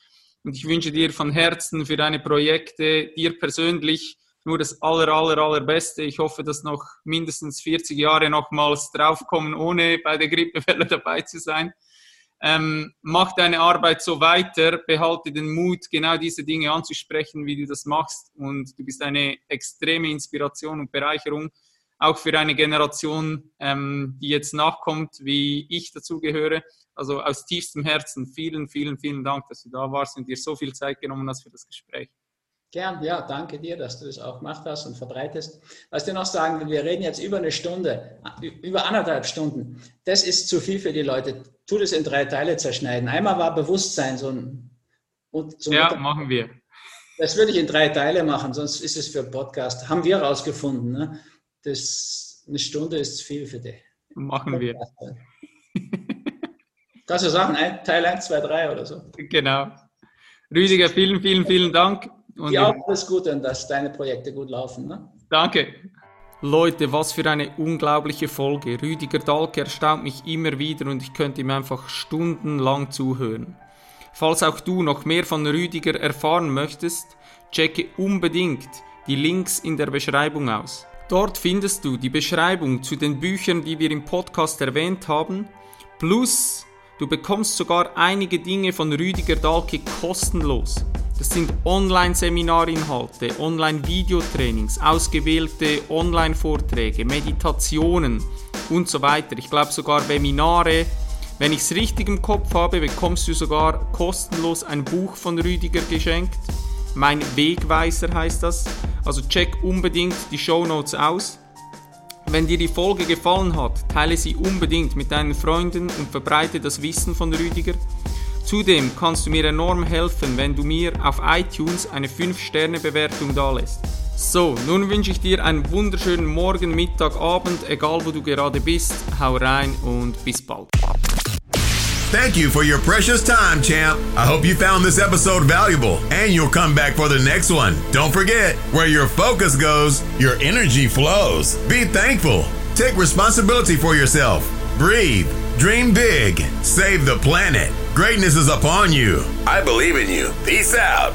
Und ich wünsche dir von Herzen für deine Projekte, dir persönlich, nur das aller, aller, allerbeste. Ich hoffe, dass noch mindestens 40 Jahre nochmals draufkommen, ohne bei der Grippewelle dabei zu sein. Ähm, mach deine Arbeit so weiter, behalte den Mut, genau diese Dinge anzusprechen, wie du das machst. Und du bist eine extreme Inspiration und Bereicherung, auch für eine Generation, ähm, die jetzt nachkommt, wie ich dazugehöre. Also aus tiefstem Herzen vielen, vielen, vielen Dank, dass du da warst und dir so viel Zeit genommen hast für das Gespräch. Gern, ja, danke dir, dass du das auch gemacht hast und verbreitest. Was ich dir noch sagen will, wir reden jetzt über eine Stunde, über anderthalb Stunden. Das ist zu viel für die Leute. Tu das in drei Teile zerschneiden. Einmal war Bewusstsein so ein. So ein ja, machen wir. Das würde ich in drei Teile machen, sonst ist es für Podcast. Haben wir rausgefunden. Ne? Das, eine Stunde ist zu viel für dich. Machen wir. Kannst du sagen, Teil 1, 2, 3 oder so? Genau. Rüdiger, vielen, vielen, vielen Dank. Und Dir auch alles Gute und dass deine Projekte gut laufen. Ne? Danke. Leute, was für eine unglaubliche Folge. Rüdiger Dahlke erstaunt mich immer wieder und ich könnte ihm einfach stundenlang zuhören. Falls auch du noch mehr von Rüdiger erfahren möchtest, checke unbedingt die Links in der Beschreibung aus. Dort findest du die Beschreibung zu den Büchern, die wir im Podcast erwähnt haben, plus du bekommst sogar einige Dinge von Rüdiger Dahlke kostenlos. Das sind Online-Seminarinhalte, Online-Videotrainings, ausgewählte Online-Vorträge, Meditationen und so weiter. Ich glaube sogar Webinare. Wenn ich es richtig im Kopf habe, bekommst du sogar kostenlos ein Buch von Rüdiger geschenkt. Mein Wegweiser heißt das. Also check unbedingt die Show Notes aus. Wenn dir die Folge gefallen hat, teile sie unbedingt mit deinen Freunden und verbreite das Wissen von Rüdiger. Zudem kannst du mir enorm helfen, wenn du mir auf iTunes eine 5-Sterne-Bewertung dalässt. So, nun wünsche ich dir einen wunderschönen Morgen, Mittag, Abend, egal wo du gerade bist. Hau rein und bis bald. Thank you for your precious time, champ. I hope you found this episode valuable and you'll come back for the next one. Don't forget, where your focus goes, your energy flows. Be thankful. Take responsibility for yourself. Breathe. Dream big. Save the planet. Greatness is upon you. I believe in you. Peace out.